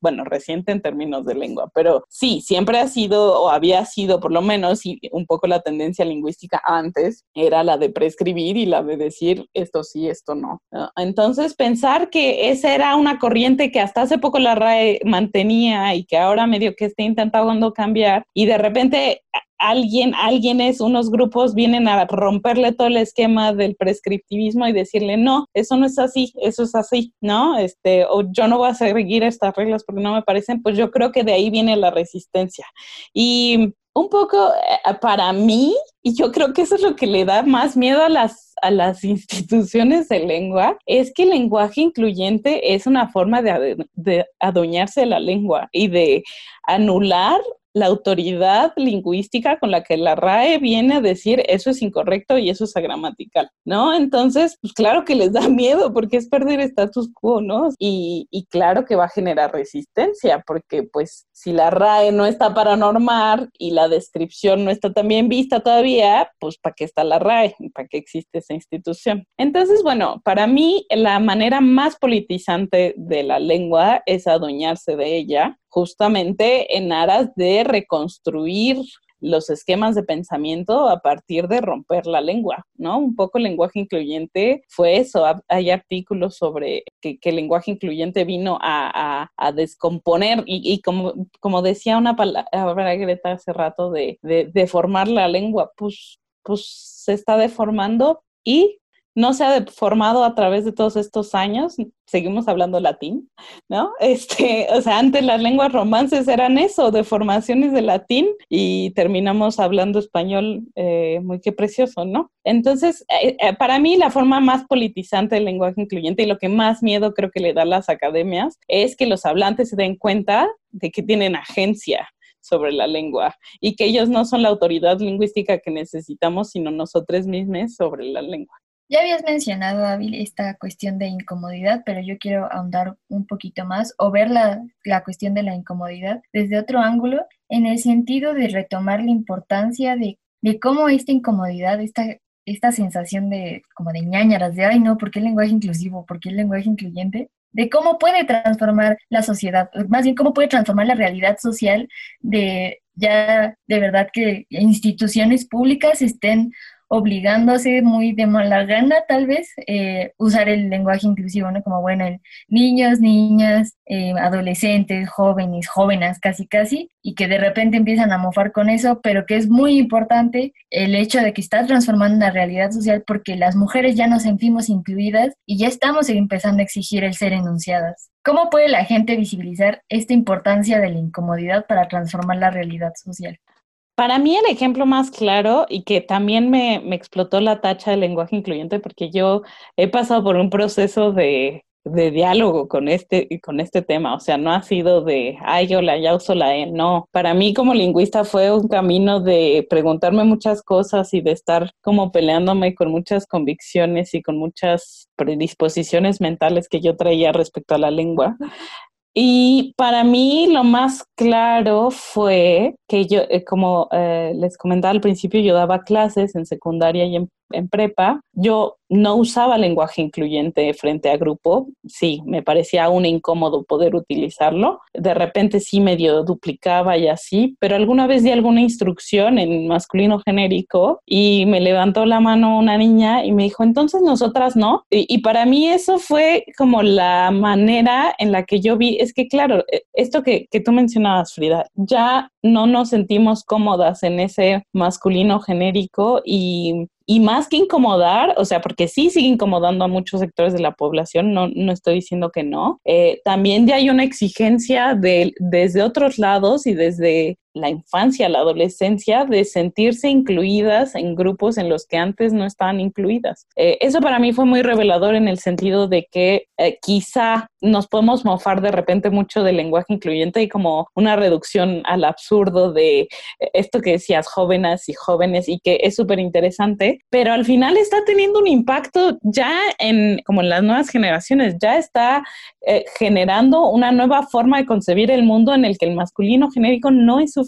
Bueno, reciente en términos de lengua, pero sí, siempre ha sido o había sido por lo menos un poco la tendencia lingüística antes era la de prescribir y la de decir esto sí, esto no. Entonces, pensar que esa era una corriente que hasta hace poco la RAE mantenía y que ahora medio que está intentando cambiar y de repente alguien, alguienes, unos grupos vienen a romperle todo el esquema del prescriptivismo y decirle, no, eso no es así, eso es así, ¿no? Este, o yo no voy a seguir estas reglas porque no me parecen, pues yo creo que de ahí viene la resistencia. Y un poco eh, para mí, y yo creo que eso es lo que le da más miedo a las, a las instituciones de lengua, es que el lenguaje incluyente es una forma de, de adueñarse de la lengua y de anular la autoridad lingüística con la que la RAE viene a decir eso es incorrecto y eso es agramatical, ¿no? Entonces, pues claro que les da miedo porque es perder status quo, ¿no? Y, y claro que va a generar resistencia porque pues si la RAE no está para normar y la descripción no está tan bien vista todavía, pues ¿para qué está la RAE? ¿Para qué existe esa institución? Entonces, bueno, para mí la manera más politizante de la lengua es adueñarse de ella justamente en aras de reconstruir los esquemas de pensamiento a partir de romper la lengua, ¿no? Un poco el lenguaje incluyente fue eso. Hay artículos sobre que, el lenguaje incluyente vino a, descomponer y, como, decía una palabra Greta hace rato de, de deformar la lengua, pues, pues se está deformando y no se ha formado a través de todos estos años, seguimos hablando latín, ¿no? Este, o sea, antes las lenguas romances eran eso, deformaciones de latín, y terminamos hablando español eh, muy que precioso, ¿no? Entonces, eh, eh, para mí la forma más politizante del lenguaje incluyente y lo que más miedo creo que le da a las academias es que los hablantes se den cuenta de que tienen agencia sobre la lengua y que ellos no son la autoridad lingüística que necesitamos, sino nosotros mismos sobre la lengua. Ya habías mencionado, Ávil, esta cuestión de incomodidad, pero yo quiero ahondar un poquito más o ver la, la, cuestión de la incomodidad desde otro ángulo, en el sentido de retomar la importancia de, de cómo esta incomodidad, esta, esta sensación de como de ñañaras, de, ay no, ¿por qué el lenguaje inclusivo? ¿Por qué el lenguaje incluyente? De cómo puede transformar la sociedad, más bien cómo puede transformar la realidad social de ya de verdad que instituciones públicas estén obligándose muy de mala gana, tal vez, eh, usar el lenguaje inclusivo, ¿no? Como, bueno, niños, niñas, eh, adolescentes, jóvenes, jóvenes, casi, casi, y que de repente empiezan a mofar con eso, pero que es muy importante el hecho de que está transformando una realidad social porque las mujeres ya nos sentimos incluidas y ya estamos empezando a exigir el ser enunciadas. ¿Cómo puede la gente visibilizar esta importancia de la incomodidad para transformar la realidad social? Para mí el ejemplo más claro y que también me, me, explotó la tacha del lenguaje incluyente porque yo he pasado por un proceso de, de diálogo con este, con este tema, o sea, no ha sido de, ay, yo la ya uso la E, no. Para mí como lingüista fue un camino de preguntarme muchas cosas y de estar como peleándome con muchas convicciones y con muchas predisposiciones mentales que yo traía respecto a la lengua. Y para mí lo más claro fue que yo, eh, como eh, les comentaba al principio, yo daba clases en secundaria y en en prepa, yo no usaba lenguaje incluyente frente a grupo, sí, me parecía aún incómodo poder utilizarlo, de repente sí medio duplicaba y así, pero alguna vez di alguna instrucción en masculino genérico y me levantó la mano una niña y me dijo, entonces nosotras no, y, para mí eso fue como la manera en la que yo vi, es que claro, e, esto que, que tú mencionabas, Frida, ya no nos sentimos cómodas en ese masculino genérico y y más que incomodar, o sea, porque sí sigue incomodando a muchos sectores de la población, no, no estoy diciendo que no, eh, también ya hay una exigencia de, desde otros lados y desde la infancia, la adolescencia, de sentirse incluidas en grupos en los que antes no estaban incluidas. Eh, eso para mí fue muy revelador en el sentido de que eh, quizá nos podemos mofar de repente mucho del lenguaje incluyente y como una reducción al absurdo de eh, esto que decías, jóvenes y jóvenes, y que es súper interesante, pero al final está teniendo un impacto ya en como en las nuevas generaciones, ya está generando una nueva forma de concebir el mundo en el que el masculino genérico no es suficiente.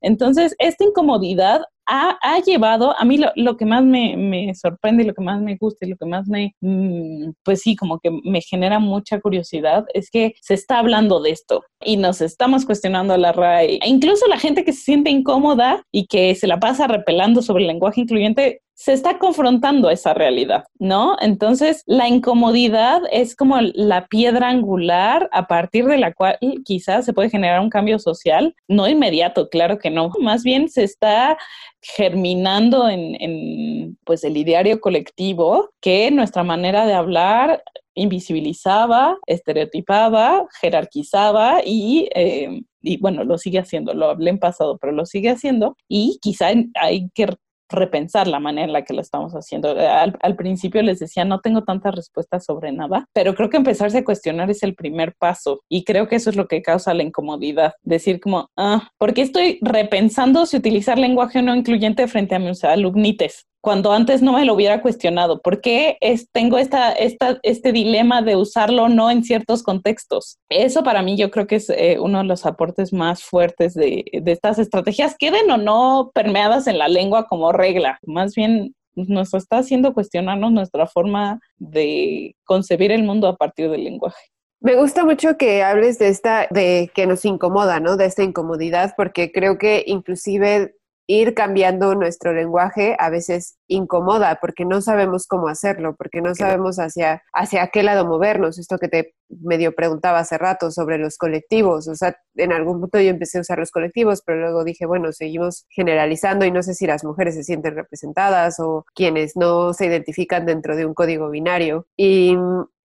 Entonces, esta incomodidad ha, llevado, a mí lo, que más me, sorprende y lo que más me gusta y lo que más me, mm, pues sí, como que me genera mucha curiosidad es que se está hablando de esto y nos estamos cuestionando a la RAE. E incluso la gente que se siente incómoda y que se la pasa repelando sobre el lenguaje incluyente se está confrontando esa realidad, ¿no? Entonces, la incomodidad es como la piedra angular a partir de la cual quizás se puede generar un cambio social, no inmediato, claro que no, más bien se está germinando en, pues el ideario colectivo que nuestra manera de hablar invisibilizaba, estereotipaba, jerarquizaba y, eh, y bueno, lo sigue haciendo, lo hablé en pasado, pero lo sigue haciendo. Y quizá hay que repensar la manera en la que lo estamos haciendo. Al, al, principio les decía, no tengo tantas respuestas sobre nada, pero creo que empezarse a cuestionar es el primer paso y creo que eso es lo que causa la incomodidad. Decir como, ah, ¿por qué estoy repensando si utilizar lenguaje no incluyente frente a mis alumnites? Cuando antes no me lo hubiera cuestionado. ¿Por qué es, tengo esta, esta, este dilema de usarlo o no en ciertos contextos? Eso para mí yo creo que es eh, uno de los aportes más fuertes de, de estas estrategias, queden o no permeadas en la lengua como regla. Más bien nos está haciendo cuestionarnos nuestra forma de concebir el mundo a partir del lenguaje. Me gusta mucho que hables de esta, de que nos incomoda, ¿no? De esta incomodidad, porque creo que inclusive ir cambiando nuestro lenguaje a veces incomoda porque no sabemos cómo hacerlo, porque no sabemos hacia, hacia qué lado movernos. Esto que te medio preguntaba hace rato sobre los colectivos, o sea, en algún punto yo empecé a usar los colectivos, pero luego dije, bueno, seguimos generalizando y no sé si las mujeres se sienten representadas o quienes no se identifican dentro de un código binario. Y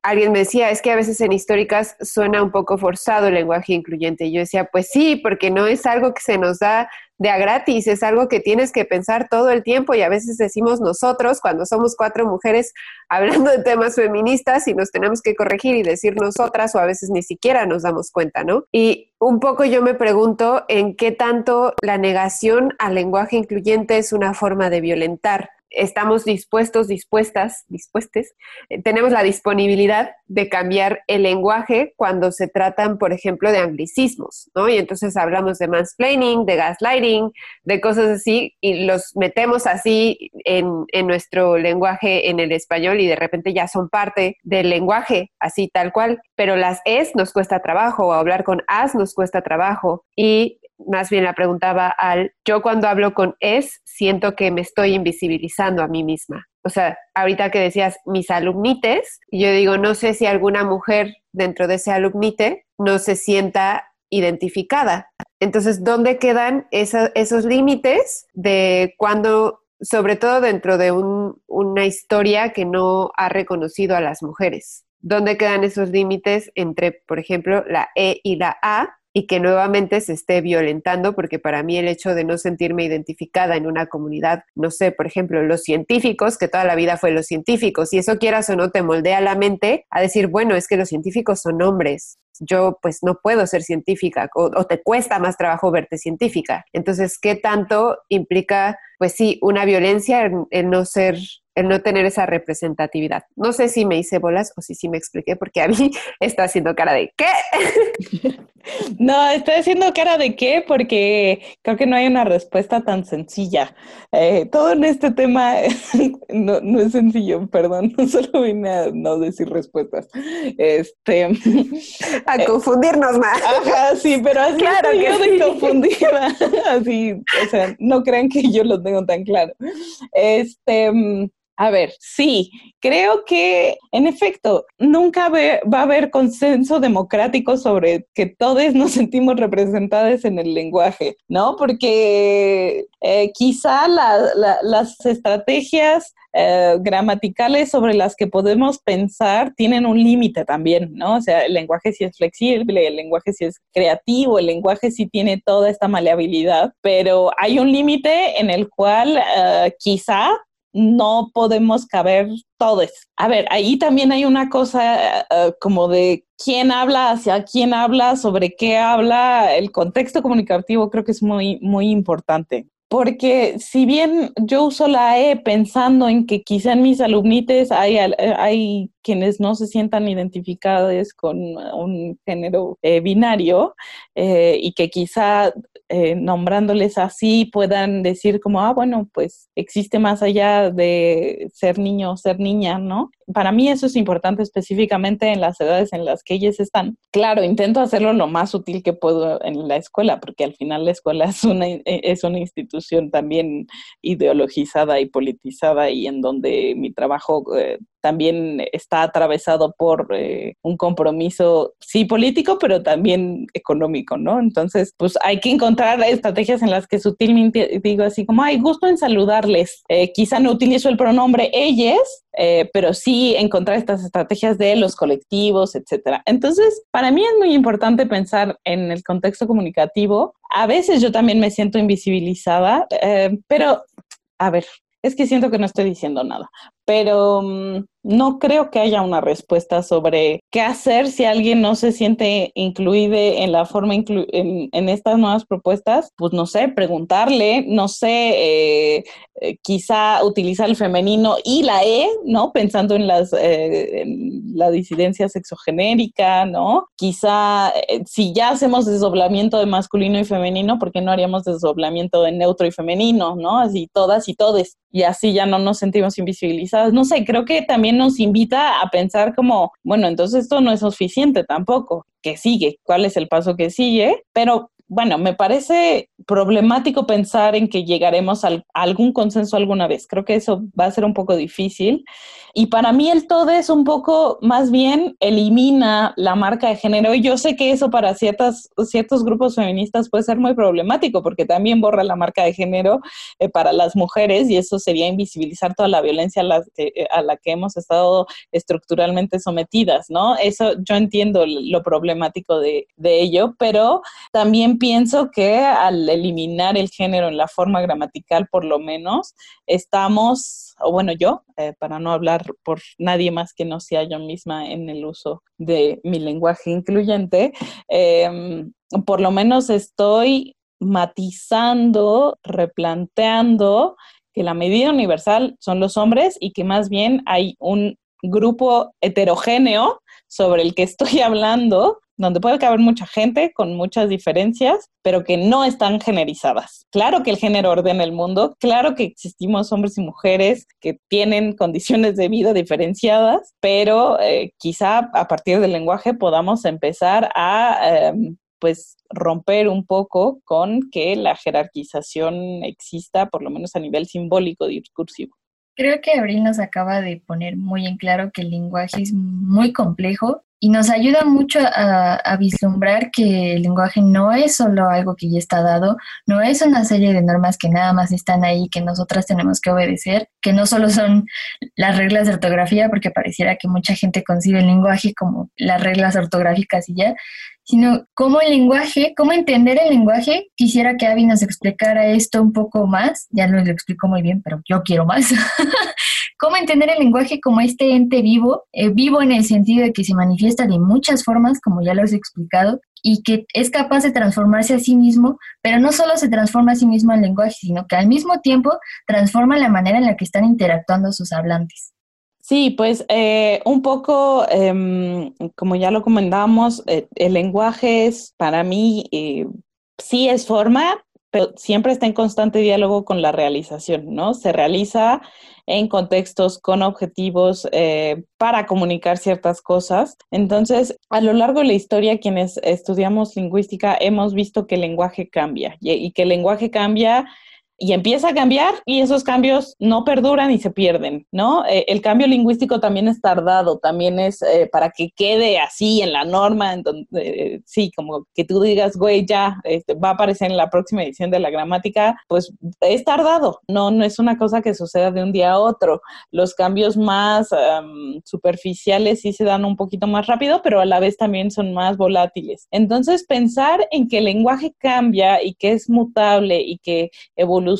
alguien me decía, es que a veces en históricas suena un poco forzado el lenguaje incluyente. Y yo decía, pues sí, porque no es algo que se nos da de a gratis, es algo que tienes que pensar todo el tiempo y a veces decimos nosotros cuando somos cuatro mujeres hablando de temas feministas y nos tenemos que corregir y decir nosotras o a veces ni siquiera nos damos cuenta, ¿no? Y un poco yo me pregunto en qué tanto la negación al lenguaje incluyente es una forma de violentar estamos dispuestos, dispuestas, dispuestes, eh, tenemos la disponibilidad de cambiar el lenguaje cuando se tratan, por ejemplo, de anglicismos, ¿no? Y entonces hablamos de mansplaining, de gaslighting, de cosas así, y los metemos así en, en nuestro lenguaje en el español y de repente ya son parte del lenguaje, así tal cual. Pero las es nos cuesta trabajo, hablar con as nos cuesta trabajo, y más bien la preguntaba al, yo cuando hablo con es, siento que me estoy invisibilizando a mí misma. O sea, ahorita que decías mis alumnites, yo digo, no sé si alguna mujer dentro de ese alumnite no se sienta identificada. Entonces, ¿dónde quedan esos límites de cuando, sobre todo dentro de una historia que no ha reconocido a las mujeres? ¿Dónde quedan esos límites entre, por ejemplo, la E y la A? Y que nuevamente se esté violentando, porque para mí el hecho de no sentirme identificada en una comunidad, no sé, por ejemplo, los científicos, que toda la vida fue los científicos, y eso quieras o no te moldea la mente a decir, bueno, es que los científicos son hombres, yo pues no puedo ser científica o, te cuesta más trabajo verte científica. Entonces, ¿qué tanto implica, pues sí, una violencia en no ser el no tener esa representatividad. No sé si me hice bolas o si sí me expliqué, porque a mí está haciendo cara de ¿qué? No, estoy haciendo cara de qué porque creo que no hay una respuesta tan sencilla. Eh, todo en este tema no, no, es sencillo, perdón, no solo vine a no decir respuestas. Este, a eh, confundirnos más. Ajá, sí, pero así claro que yo de confundida. Así, o sea, no crean que yo lo tengo tan claro. Este, a ver, sí, creo que en efecto nunca va a haber consenso democrático sobre que todos nos sentimos representados en el lenguaje, ¿no? Porque eh, quizá las estrategias eh, gramaticales sobre las que podemos pensar tienen un límite también, ¿no? O sea, el lenguaje sí es flexible, el lenguaje sí es creativo, el lenguaje sí tiene toda esta maleabilidad, pero hay un límite en el cual eh, quizá no podemos caber todos. A ver, ahí también hay una cosa eh, como de quién habla, hacia quién habla, sobre qué habla, el contexto comunicativo creo que es muy, muy importante. Porque si bien yo uso la E pensando en que quizá en mis alumnites hay, hay quienes no se sientan identificados con un género eh, binario eh, y que quizá eh, nombrándoles así puedan decir como, ah, bueno, pues existe más allá de ser niño o ser niña, ¿no? Para mí eso es importante específicamente en las edades en las que ellas están. Claro, intento hacerlo lo más útil que puedo en la escuela, porque al final la escuela es una, es una institución también ideologizada y politizada y en donde mi trabajo también está atravesado por eh, un compromiso, sí, político, pero también económico, ¿no? Entonces, pues hay que encontrar estrategias en las que sutilmente digo así como, hay gusto en saludarles. Eh, quizá no utilizo el pronombre ellas, eh, pero sí encontrar estas estrategias de los colectivos, etcétera. Entonces, para mí es muy importante pensar en el contexto comunicativo. A veces yo también me siento invisibilizada, pero a ver, es que siento que no estoy diciendo nada, pero mm, no creo que haya una respuesta sobre qué hacer si alguien no se siente incluido en la forma en, estas nuevas propuestas. Pues no sé, preguntarle, no sé, eh, eh, quizá utilizar el femenino y la E, ¿no? Pensando en, las, eh, la disidencia sexogenérica, ¿no? Quizá si ya hacemos desdoblamiento de masculino y femenino, ¿por qué no haríamos desdoblamiento de neutro y femenino, ¿no? Así todas y todes. Y así ya no nos sentimos No sé, creo que también nos invita a pensar como, bueno, entonces esto no es suficiente tampoco. ¿Qué sigue? ¿Cuál es el paso que sigue? Pero bueno, me parece problemático pensar en que llegaremos a algún consenso alguna vez. Creo que eso va a ser un poco difícil. Y para mí el todo es un poco, más bien, elimina la marca de género. Y yo sé que eso para ciertas, ciertos grupos feministas puede ser muy problemático porque también borra la marca de género eh, para las mujeres y eso sería invisibilizar toda la violencia a la, que, a la que hemos estado estructuralmente sometidas, ¿no? Eso yo entiendo lo problemático de, de ello, pero también pienso que al eliminar el género en la forma gramatical, por lo menos, estamos, o bueno, yo, eh, para no hablar por nadie más que no sea yo misma en el uso de mi lenguaje incluyente, em, por lo menos estoy matizando, replanteando que la medida universal son los hombres y que más bien hay un grupo heterogéneo sobre el que estoy hablando, donde puede caber mucha gente con muchas diferencias, pero que no están generizadas. Claro que el género ordena el mundo, claro que existimos hombres y mujeres que tienen condiciones de vida diferenciadas, pero eh, quizá a partir del lenguaje podamos empezar a em, pues romper un poco con que la jerarquización exista, por lo menos a nivel simbólico discursivo. Creo que Abril nos acaba de poner muy en claro que el lenguaje es muy complejo y nos ayuda mucho a, vislumbrar que el lenguaje no es solo algo que ya está dado, no es una serie de normas que nada más están ahí, que nosotras tenemos que obedecer, que no solo son las reglas de ortografía, porque pareciera que mucha gente concibe el lenguaje como las reglas ortográficas y ya, sino cómo el lenguaje, cómo entender el lenguaje. Quisiera que Avi nos explicara esto un poco más, ya nos lo explico muy bien, pero yo quiero más. cómo entender el lenguaje como este ente vivo, eh, vivo en el sentido de que se manifiesta de muchas formas, como ya lo he explicado, y que es capaz de transformarse a sí mismo, pero no solo se transforma a sí mismo en lenguaje, sino que al mismo tiempo transforma la manera en la que están interactuando sus hablantes. Sí, pues eh, un poco, em, como ya lo comentábamos, eh, el lenguaje es para mí, eh, sí es forma, pero siempre está en constante diálogo con la realización, ¿no? Se realiza en contextos con objetivos para comunicar ciertas cosas. Entonces, a lo largo de la historia, quienes estudiamos lingüística hemos visto que el lenguaje cambia y que el lenguaje cambia y empieza a cambiar y esos cambios no perduran y se pierden, ¿no? Eh, el cambio lingüístico también es tardado, también es eh, para que quede así en la norma, en donde, eh, sí, como que tú digas, güey, ya este, va a aparecer en la próxima edición de la gramática, pues es tardado, no, no es una cosa que suceda de un día a otro. Los cambios más superficiales sí se dan un poquito más rápido, pero a la vez también son más volátiles. Entonces, pensar en que el lenguaje cambia y que es mutable y que evoluciona,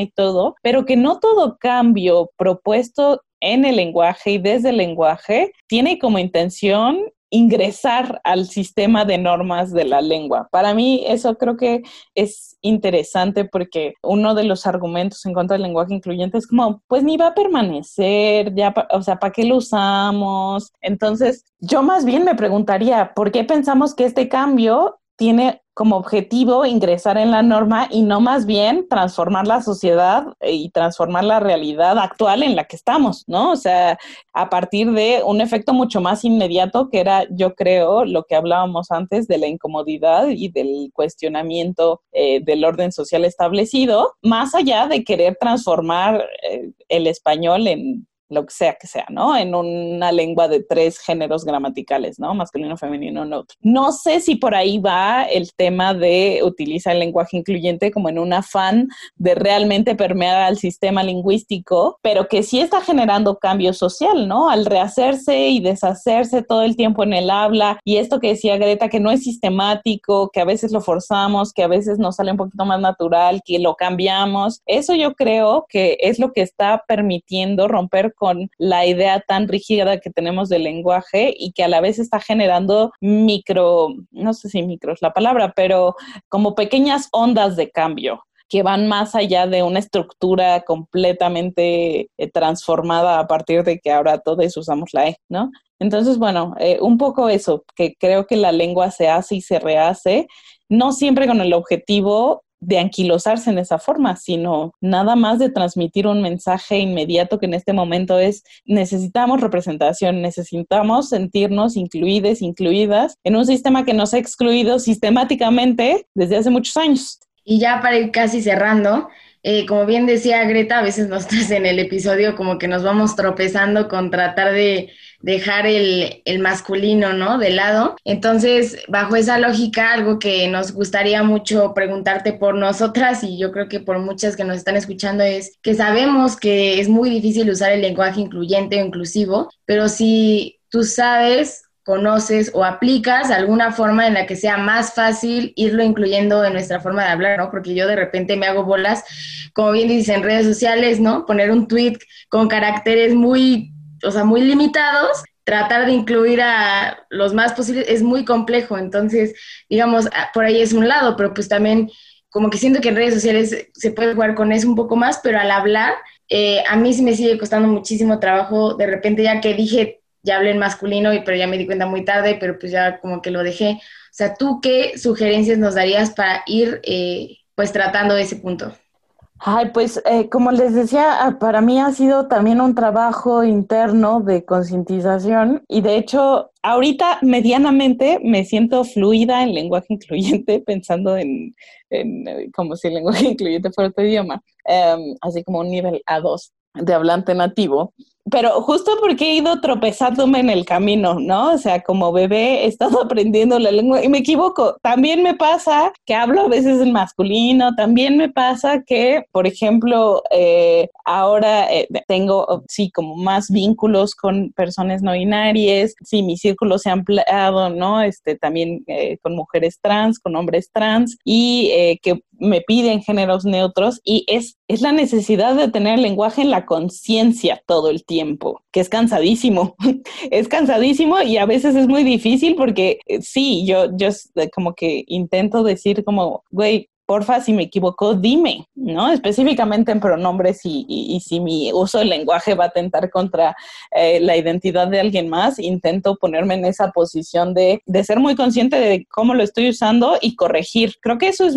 y todo, pero que no todo cambio propuesto en el lenguaje y desde el lenguaje tiene como intención ingresar al sistema de normas de la lengua. Para mí eso creo que es interesante porque uno de los argumentos en contra del lenguaje incluyente es como, pues ni va a permanecer, ya, o sea, ¿para qué lo usamos? Entonces, yo más bien me preguntaría, ¿por qué pensamos que este cambio tiene como objetivo ingresar en la norma y no más bien transformar la sociedad y transformar la realidad actual en la que estamos, ¿no? O sea, a partir de un efecto mucho más inmediato que era, yo creo, lo que hablábamos antes de la incomodidad y del cuestionamiento eh, del orden social establecido, más allá de querer transformar eh, el español en lo que sea que sea, ¿no? En una lengua de tres géneros gramaticales, ¿no? Masculino, femenino, neutro. No sé si por ahí va el tema de utilizar el lenguaje incluyente como en un afán de realmente permear al sistema lingüístico, pero que sí está generando cambio social, ¿no? Al rehacerse y deshacerse todo el tiempo en el habla y esto que decía Greta, que no es sistemático, que a veces lo forzamos, que a veces nos sale un poquito más natural, que lo cambiamos, eso yo creo que es lo que está permitiendo romper con la idea tan rígida que tenemos del lenguaje y que a la vez está generando micro, no sé si micro es la palabra, pero como pequeñas ondas de cambio que van más allá de una estructura completamente eh, transformada a partir de que ahora todos usamos la E, ¿no? Entonces, bueno, eh, un poco eso, que creo que la lengua se hace y se rehace, no siempre con el objetivo de anquilosarse en esa forma, sino nada más de transmitir un mensaje inmediato que en este momento es necesitamos representación, necesitamos sentirnos incluides, incluidas en un sistema que nos ha excluido sistemáticamente desde hace muchos años. Y ya para ir casi cerrando, eh, como bien decía Greta, a veces nosotros en el episodio como que nos vamos tropezando con tratar de dejar el, el, masculino, ¿no? De lado. Entonces, bajo esa lógica, algo que nos gustaría mucho preguntarte por nosotras y yo creo que por muchas que nos están escuchando es que sabemos que es muy difícil usar el lenguaje incluyente o inclusivo, pero si tú sabes conoces o aplicas alguna forma en la que sea más fácil irlo incluyendo en nuestra forma de hablar, ¿no? Porque yo de repente me hago bolas, como bien dices, en redes sociales, ¿no? Poner un tweet con caracteres muy, o sea, muy limitados, tratar de incluir a los más posibles es muy complejo. Entonces, digamos, ah, por ahí es un lado, pero pues también como que siento que en redes sociales se puede jugar con eso un poco más, pero al hablar, eh, a mí sí me sigue costando muchísimo trabajo. De repente ya que dije ya hablé en masculino, y, pero ya me di cuenta muy tarde, pero pues ya como que lo dejé. O sea, ¿tú qué sugerencias nos darías para ir eh, pues tratando ese punto? Ay, pues eh, como les decía, ah, para mí ha sido también un trabajo interno de concientización y de hecho ahorita medianamente me siento fluida en lenguaje incluyente, pensando en, eh, como si el lenguaje incluyente fuera otro idioma, em, así como un nivel A2 de hablante nativo pero justo porque he ido tropezándome en el camino, ¿no? O sea, como bebé he estado aprendiendo la lengua y me equivoco. También me pasa que hablo a veces en masculino, también me pasa que, por ejemplo, eh, ahora eh, tengo, sí, como más vínculos con personas no binarias, sí, mi círculo se ha ampliado, ¿no? Este, también eh, con mujeres trans, con hombres trans y que me piden géneros neutros y es, es la necesidad de tener el lenguaje en la conciencia todo el tiempo, que es cansadísimo, es cansadísimo y a veces es muy difícil porque eh, sí, yo, yo como que intento decir como, güey, porfa, si me equivoco, dime, ¿no? Específicamente en pronombres y, si mi uso del lenguaje va a atentar contra eh, la identidad de alguien más, intento ponerme en esa posición de, ser muy consciente de cómo lo estoy usando y corregir. Creo que eso es,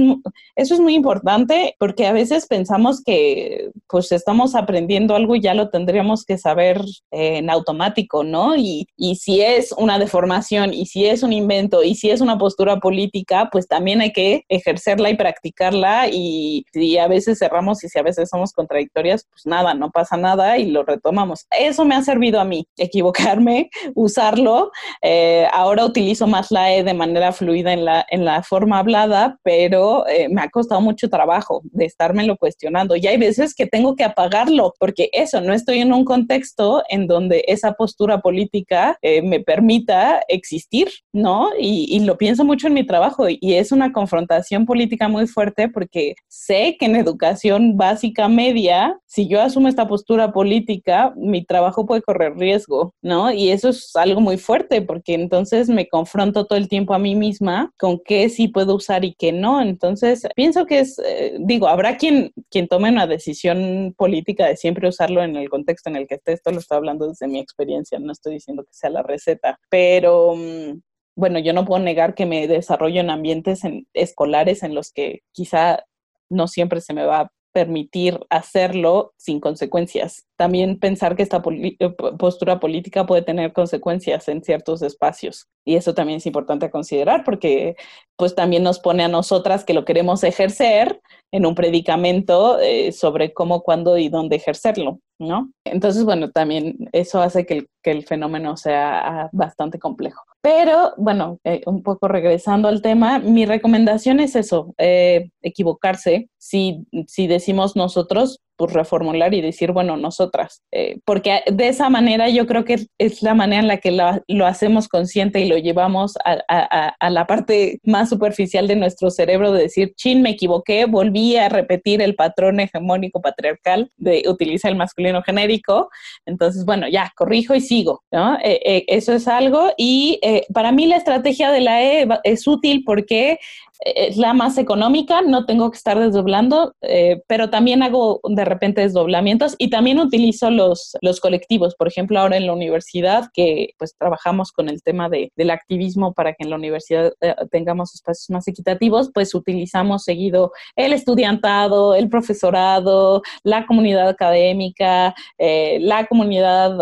eso es muy importante porque a veces pensamos que pues estamos aprendiendo algo y ya lo tendríamos que saber eh, en automático, ¿no? Y, y si es una deformación y si es un invento y si es una postura política, pues también hay que ejercerla y practicarla practicarla y si a veces cerramos y si a veces somos contradictorias, pues nada, no pasa nada y lo retomamos. Eso me ha servido a mí, equivocarme, usarlo. Eh, ahora utilizo más la E de manera fluida en la, en la forma hablada, pero eh, me ha costado mucho trabajo de estármelo cuestionando. Y hay veces que tengo que apagarlo porque eso, no estoy en un contexto en donde esa postura política eh, me permita existir, ¿no? Y, y lo pienso mucho en mi trabajo y es una confrontación política muy fuerte porque sé que en educación básica media, si yo asumo esta postura política, mi trabajo puede correr riesgo, ¿no? Y eso es algo muy fuerte porque entonces me confronto todo el tiempo a mí misma con qué sí puedo usar y qué no. Entonces, pienso que es, eh, digo, habrá quien, quien tome una decisión política de siempre usarlo en el contexto en el que esté. Esto lo estoy hablando desde mi experiencia, no estoy diciendo que sea la receta, pero mm, bueno, yo no puedo negar que me desarrollo en ambientes escolares en los que quizá no siempre se me va a permitir hacerlo sin consecuencias. También pensar que esta eh, postura política puede tener consecuencias en ciertos espacios y eso también es importante considerar porque pues también nos pone a nosotras que lo queremos ejercer en un predicamento eh, sobre cómo, cuándo y dónde ejercerlo, ¿no? Entonces, bueno, también eso hace que el, que el fenómeno sea bastante complejo. Pero bueno, eh, un poco regresando al tema, mi recomendación es eso, eh, equivocarse. Si, si decimos nosotros, pues reformular y decir, bueno, nosotras, eh, porque de esa manera yo creo que es la manera en la que lo, hacemos consciente y lo llevamos a, la parte más superficial de nuestro cerebro de decir, chin, me equivoqué, volví a repetir el patrón hegemónico patriarcal de utilizar el masculino genérico, entonces, bueno, ya, corrijo y sigo. Eh, eh, eso es algo y para mí la estrategia de la E es útil porque es la más económica, no tengo que estar desdoblando, eh, pero también hago de repente desdoblamientos y también utilizo los, los colectivos. Por ejemplo, ahora en la universidad, que pues trabajamos con el tema de, del activismo para que en la universidad eh, tengamos espacios más equitativos, pues utilizamos seguido el estudiantado, el profesorado, la comunidad académica, eh, la comunidad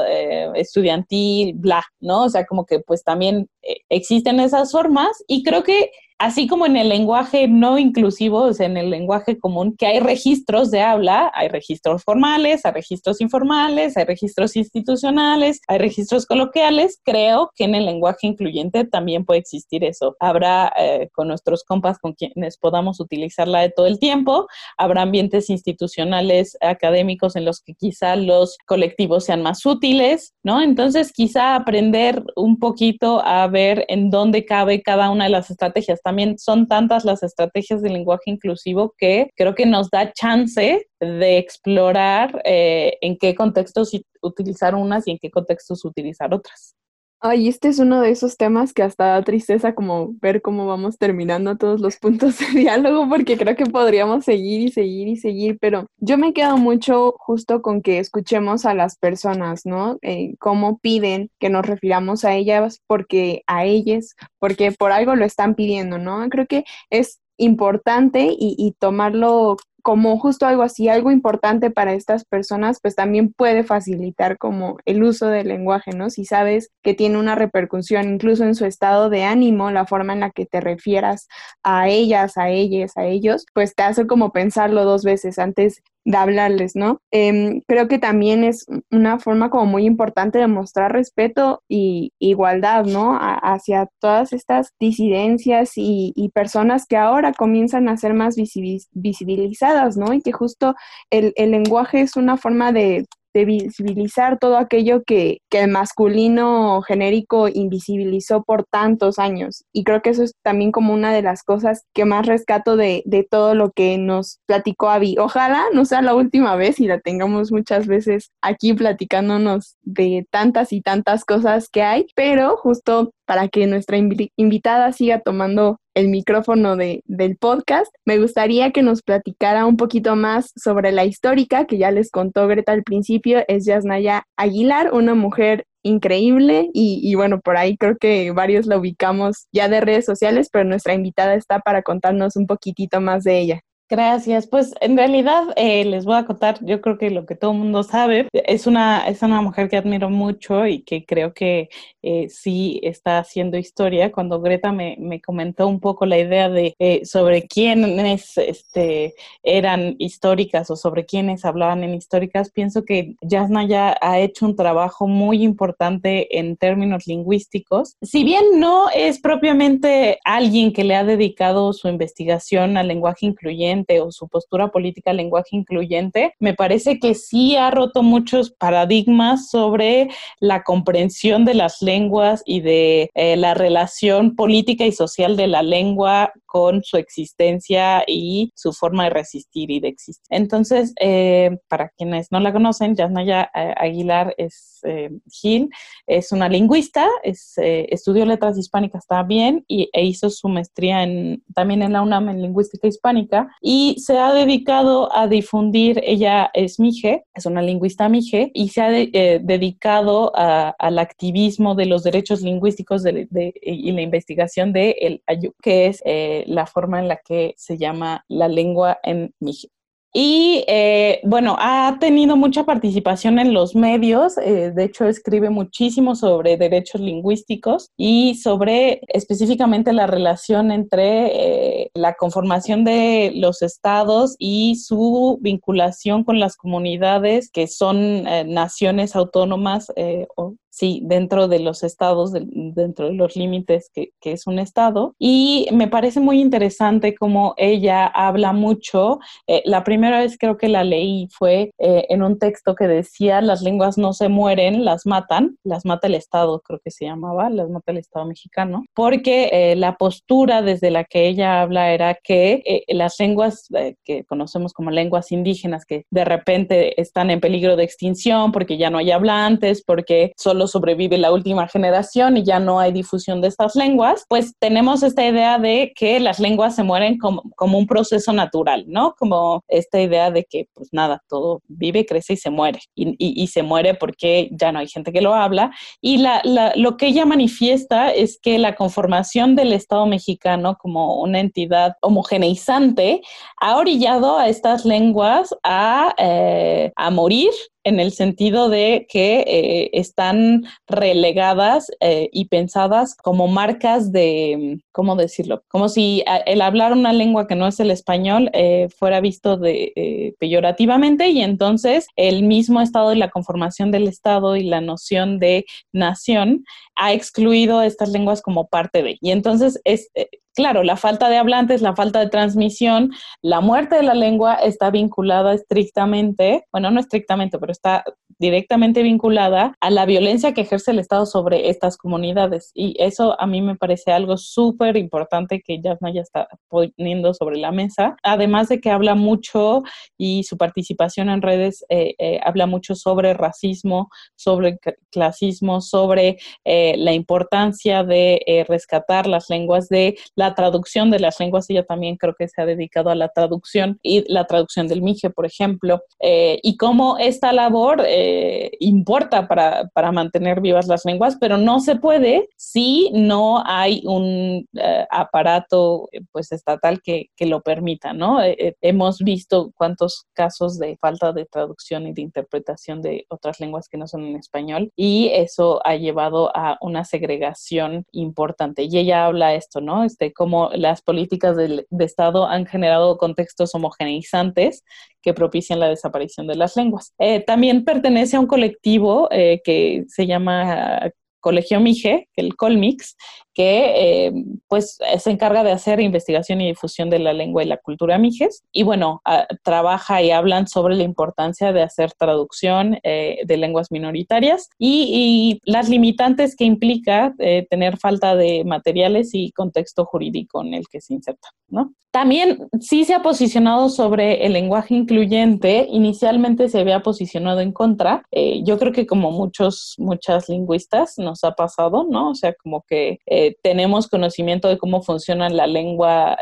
estudiantil, bla, ¿no? O sea, como que pues también existen esas formas y creo que así como en el lenguaje no inclusivo, o sea, en el lenguaje común, que hay registros de habla, hay registros formales, hay registros informales, hay registros institucionales, hay registros coloquiales, creo que en el lenguaje incluyente también puede existir eso. Habrá eh, con nuestros compas con quienes podamos utilizarla de todo el tiempo, habrá ambientes institucionales académicos en los que quizá los colectivos sean más útiles, ¿no? Entonces, quizá aprender un poquito a ver en dónde cabe cada una de las estrategias. También son tantas las estrategias de lenguaje inclusivo que creo que nos da chance de explorar eh, en qué contextos utilizar unas y en qué contextos utilizar otras. Ay, este es uno de esos temas que hasta da tristeza como ver cómo vamos terminando todos los puntos de diálogo, porque creo que podríamos seguir y seguir y seguir, pero yo me quedo mucho justo con que escuchemos a las personas, ¿no? Eh, cómo piden que nos refiramos a ellas, porque a ellas, porque por algo lo están pidiendo, ¿no? Creo que es importante y, y tomarlo como justo algo así, algo importante para estas personas, pues también puede facilitar como el uso del lenguaje, ¿no? Si sabes que tiene una repercusión incluso en su estado de ánimo, la forma en la que te refieras a ellas, a ellas, a ellos, pues te hace como pensarlo dos veces antes de hablarles, ¿no? Em, creo que también es una forma como muy importante de mostrar respeto y igualdad, ¿no? hacia todas estas disidencias y, personas que ahora comienzan a ser más visibilizadas, ¿no? Y que justo el, el lenguaje es una forma de de visibilizar todo aquello que, que, el masculino genérico invisibilizó por tantos años. Y creo que eso es también como una de las cosas que más rescato de, de todo lo que nos platicó Avi. Ojalá no sea la última vez y la tengamos muchas veces aquí platicándonos de tantas y tantas cosas que hay, pero justo para que nuestra invitada siga tomando el micrófono de, del podcast, me gustaría que nos platicara un poquito más sobre la histórica que ya les contó Greta al principio, es Yasnaya Aguilar, una mujer increíble y, y, bueno, por ahí creo que varios la ubicamos ya de redes sociales, pero nuestra invitada está para contarnos un poquitito más de ella. Gracias. Pues en realidad eh, les voy a contar, yo creo que lo que todo el mundo sabe, es una, es una mujer que admiro mucho y que creo que eh, sí está haciendo historia. Cuando Greta me, me comentó un poco la idea de eh, sobre quiénes este, eran históricas o sobre quiénes hablaban en históricas, pienso que Yasna ya ha hecho un trabajo muy importante en términos lingüísticos. Si bien no es propiamente alguien que le ha dedicado su investigación al lenguaje incluyente, o su postura política lenguaje incluyente, me parece que sí ha roto muchos paradigmas sobre la comprensión de las lenguas y de eh, la relación política y social de la lengua con su existencia y su forma de resistir y de existir. Entonces, eh, para quienes no la conocen, Yasnaya eh, Aguilar es Gil, es una lingüista, es, estudió letras hispánicas también y, e hizo su maestría en, también en la UNAM en lingüística hispánica se ha dedicado a difundir, ella es Mije, es una lingüista Mije, y se ha eh, dedicado al activismo de los derechos lingüísticos y la investigación de el Ayuk, que es eh, la forma en la que se llama la lengua en Mije. Y eh, bueno, ha tenido mucha participación en los medios, eh, de hecho escribe muchísimo sobre derechos lingüísticos y sobre específicamente la relación entre eh, la conformación de los estados y su vinculación con las comunidades que son naciones autónomas o sí, dentro de los estados, dentro de los límites que, es un estado. Y me parece muy interesante cómo ella habla mucho. Eh, la primera vez creo que la leí fue eh, en un texto que decía, las lenguas no se mueren, las matan, las mata el Estado, creo que se llamaba, las mata el Estado mexicano, porque eh, la postura desde la que ella habla era que las lenguas que conocemos como lenguas indígenas, que de repente están en peligro de extinción porque ya no hay hablantes, porque solo sobrevive la última generación y ya no hay difusión de estas lenguas, pues tenemos esta idea de que las lenguas se mueren como, como un proceso natural, ¿no? Como esta idea de que, pues nada, todo vive, crece y se muere. Y, se muere porque ya no hay gente que lo habla. Y la, lo que ella manifiesta es que la conformación del Estado mexicano como una entidad homogeneizante ha orillado a estas lenguas a, eh, a morir en el sentido de que eh, están relegadas eh, y pensadas como marcas de, ¿cómo decirlo? Como si el hablar una lengua que no es el español eh, fuera visto de, peyorativamente y entonces el mismo estado de la conformación del Estado y la noción de nación ha excluido estas lenguas como parte de. Y entonces es, claro, la falta de hablantes, la falta de transmisión, la muerte de la lengua está vinculada estrictamente, bueno, no estrictamente, pero está directamente vinculada a la violencia que ejerce el Estado sobre estas comunidades. Y eso a mí me parece algo súper importante que Yasna ya está poniendo sobre la mesa. Además de que habla mucho y su participación en redes eh, eh, habla mucho sobre racismo, sobre clasismo, sobre eh, la importancia de rescatar las lenguas, de la traducción de las lenguas. Ella también creo que se ha dedicado a la traducción y la traducción del Mije, por ejemplo, y cómo esta labor eh, importa para, para, mantener vivas las lenguas, pero no se puede si no hay un eh, aparato pues estatal que, que lo permita, ¿no? Eh, hemos visto cuántos casos de falta de traducción y de interpretación de otras lenguas que no son en español y eso ha llevado a una segregación importante. Y ella habla esto, ¿no? Este, cómo las políticas de, de Estado han generado contextos homogeneizantes que propician la desaparición de las lenguas. Eh, también pertenece a un colectivo eh, que se llama Colegio Mije, el Colmix, que eh, pues se encarga de hacer investigación y difusión de la lengua y la cultura mijes. Y bueno, trabaja y hablan sobre la importancia de hacer traducción eh, de lenguas minoritarias y, las limitantes que implica eh, tener falta de materiales y contexto jurídico en el que se inserta. ¿no? También sí se ha posicionado sobre el lenguaje incluyente. Inicialmente se había posicionado en contra. yo creo que como muchos, muchas lingüistas nos ha pasado, ¿no? O sea, como que tenemos conocimiento de cómo funciona la lengua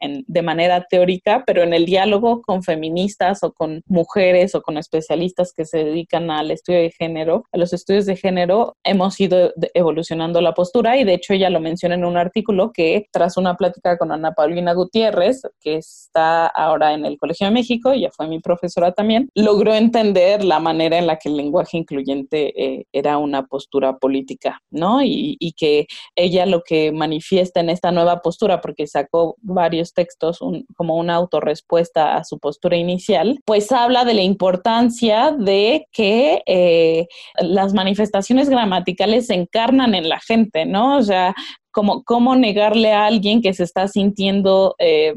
de manera teórica, pero en el diálogo con feministas o con mujeres o con especialistas que se dedican al estudio de género, a los estudios de género, hemos ido evolucionando la postura y de hecho ella lo menciona en un artículo que tras una plática con Ana Paulina Gutiérrez, que está ahora en el Colegio de México, ya fue mi profesora también, logró entender la manera en la que el lenguaje incluyente eh, era una postura política, ¿no? Y que ella lo que manifiesta en esta nueva postura, porque sacó varios textos como una autorrespuesta a su postura inicial, pues habla de la importancia de que eh, las manifestaciones gramaticales se encarnan en la gente, ¿no? O sea, como cómo negarle a alguien que se está sintiendo eh,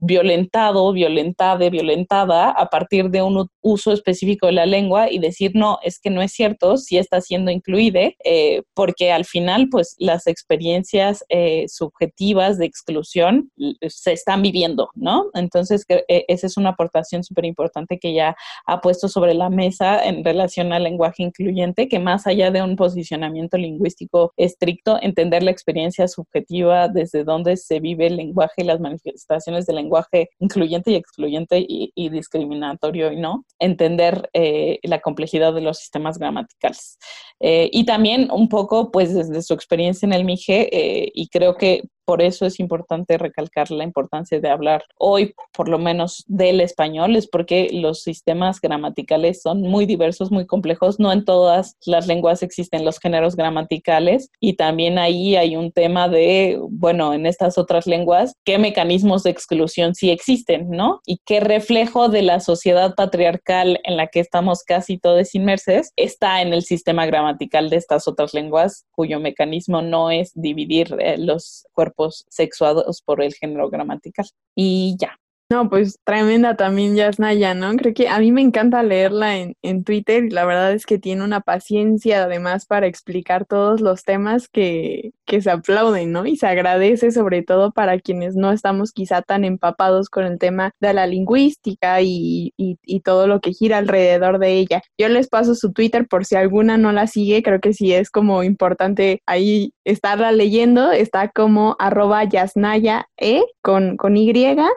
violentado, violentada, violentada a partir de un uso específico de la lengua y decir, no, es que no es cierto, si está siendo incluida, eh, porque al final, pues las experiencias eh, subjetivas de exclusión se están viviendo, ¿no? Entonces, eh, esa es una aportación súper importante que ya ha puesto sobre la mesa en relación al lenguaje incluyente, que más allá de un posicionamiento lingüístico estricto, entender la experiencia subjetiva desde donde se vive el lenguaje y las manifestaciones del lenguaje lenguaje incluyente y excluyente y, discriminatorio y no, entender eh, la complejidad de los sistemas gramaticales. Eh, y también un poco, pues desde su experiencia en el MIGE, eh, y creo que por eso es importante recalcar la importancia de hablar hoy, por lo menos, del español, es porque los sistemas gramaticales son muy diversos, muy complejos. No en todas las lenguas existen los géneros gramaticales y también ahí hay un tema de, bueno, en estas otras lenguas, qué mecanismos de exclusión sí existen, ¿no? Y qué reflejo de la sociedad patriarcal en la que estamos casi todos inmersos está en el sistema gramatical de estas otras lenguas, cuyo mecanismo no es dividir eh, los cuerpos sexuados por el género gramatical. Y ya. No, pues tremenda también Yasnaya, ¿no? Creo que a mí me encanta leerla en, en, Twitter y la verdad es que tiene una paciencia además para explicar todos los temas que, que se aplauden, ¿no? Y se agradece sobre todo para quienes no estamos quizá tan empapados con el tema de la lingüística y, y, y todo lo que gira alrededor de ella. Yo les paso su Twitter por si alguna no la sigue, creo que sí es como importante ahí estarla leyendo, está como arroba yasnaya e con, con Y,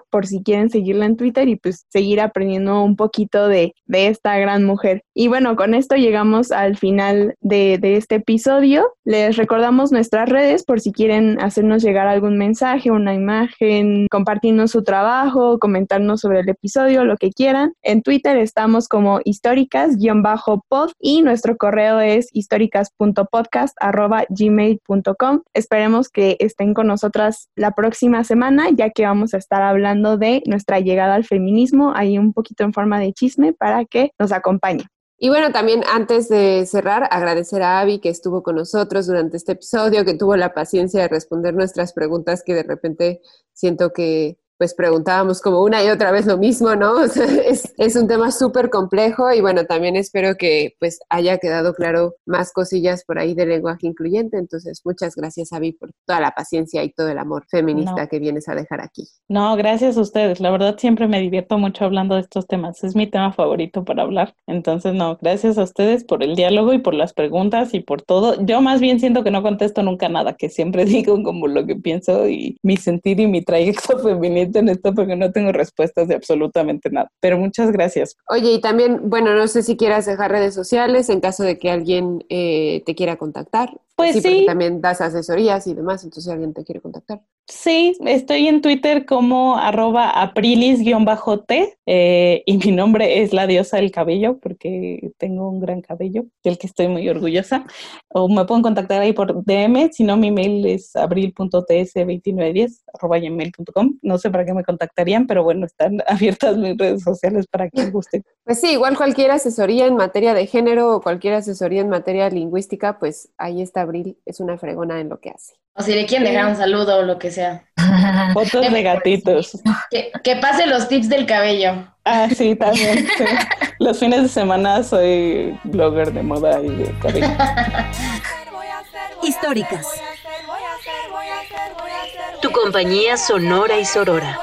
por si quieren seguirla en Twitter y pues seguir aprendiendo un poquito de, de esta gran mujer. Y bueno, con esto llegamos al final de, de este episodio. Les recordamos nuestras redes por si quieren hacernos llegar algún mensaje, una imagen, compartirnos su trabajo, comentarnos sobre el episodio, lo que quieran. En Twitter estamos como históricas-pod y nuestro correo es históricas.podcast.gmail.com. Esperemos que estén con nosotras la próxima semana, ya que vamos a estar hablando de nuestra llegada al feminismo, ahí un poquito en forma de chisme para que nos acompañe. Y bueno, también antes de cerrar, agradecer a Avi que estuvo con nosotros durante este episodio, que tuvo la paciencia de responder nuestras preguntas que de repente siento que pues preguntábamos como una y otra vez lo mismo, ¿no? O sea, es, es, un tema súper complejo y bueno, también espero que pues haya quedado claro más cosillas por ahí de lenguaje incluyente. Entonces, muchas gracias, Avi, por toda la paciencia y todo el amor feminista No. que vienes a dejar aquí. No, gracias a ustedes. La verdad siempre me divierto mucho hablando de estos temas. Es mi tema favorito para hablar. Entonces, no, gracias a ustedes por el diálogo y por las preguntas y por todo. Yo más bien siento que no contesto nunca nada, que siempre digo como lo que pienso y mi sentir y mi trayecto feminista en esto porque no tengo respuestas de absolutamente nada. Pero muchas gracias. Oye, y también, bueno, no sé si quieras dejar redes sociales en caso de que alguien eh, te quiera contactar. Pues porque sí. también das asesorías y demás, entonces alguien te quiere contactar. Sí, estoy en Twitter como arroba aprilis-t eh, y mi nombre es la diosa del cabello porque tengo un gran cabello del que estoy muy orgullosa. O me pueden contactar ahí por DM, si no mi mail es abril.ts2910 arroba gmail.com. No sé para qué me contactarían, pero bueno, están abiertas mis redes sociales para quien guste. Pues sí, igual cualquier asesoría en materia de género o cualquier asesoría en materia lingüística, pues ahí está Abril, es una fregona en lo que hace. O si le quieren dejar un saludo o lo que sea. Fotos de gatitos. Que, que pase los tips del cabello. Ah, sí, también. sí. Los fines de semana soy blogger de moda y de cabello. Históricas. Tu compañía sonora y sorora.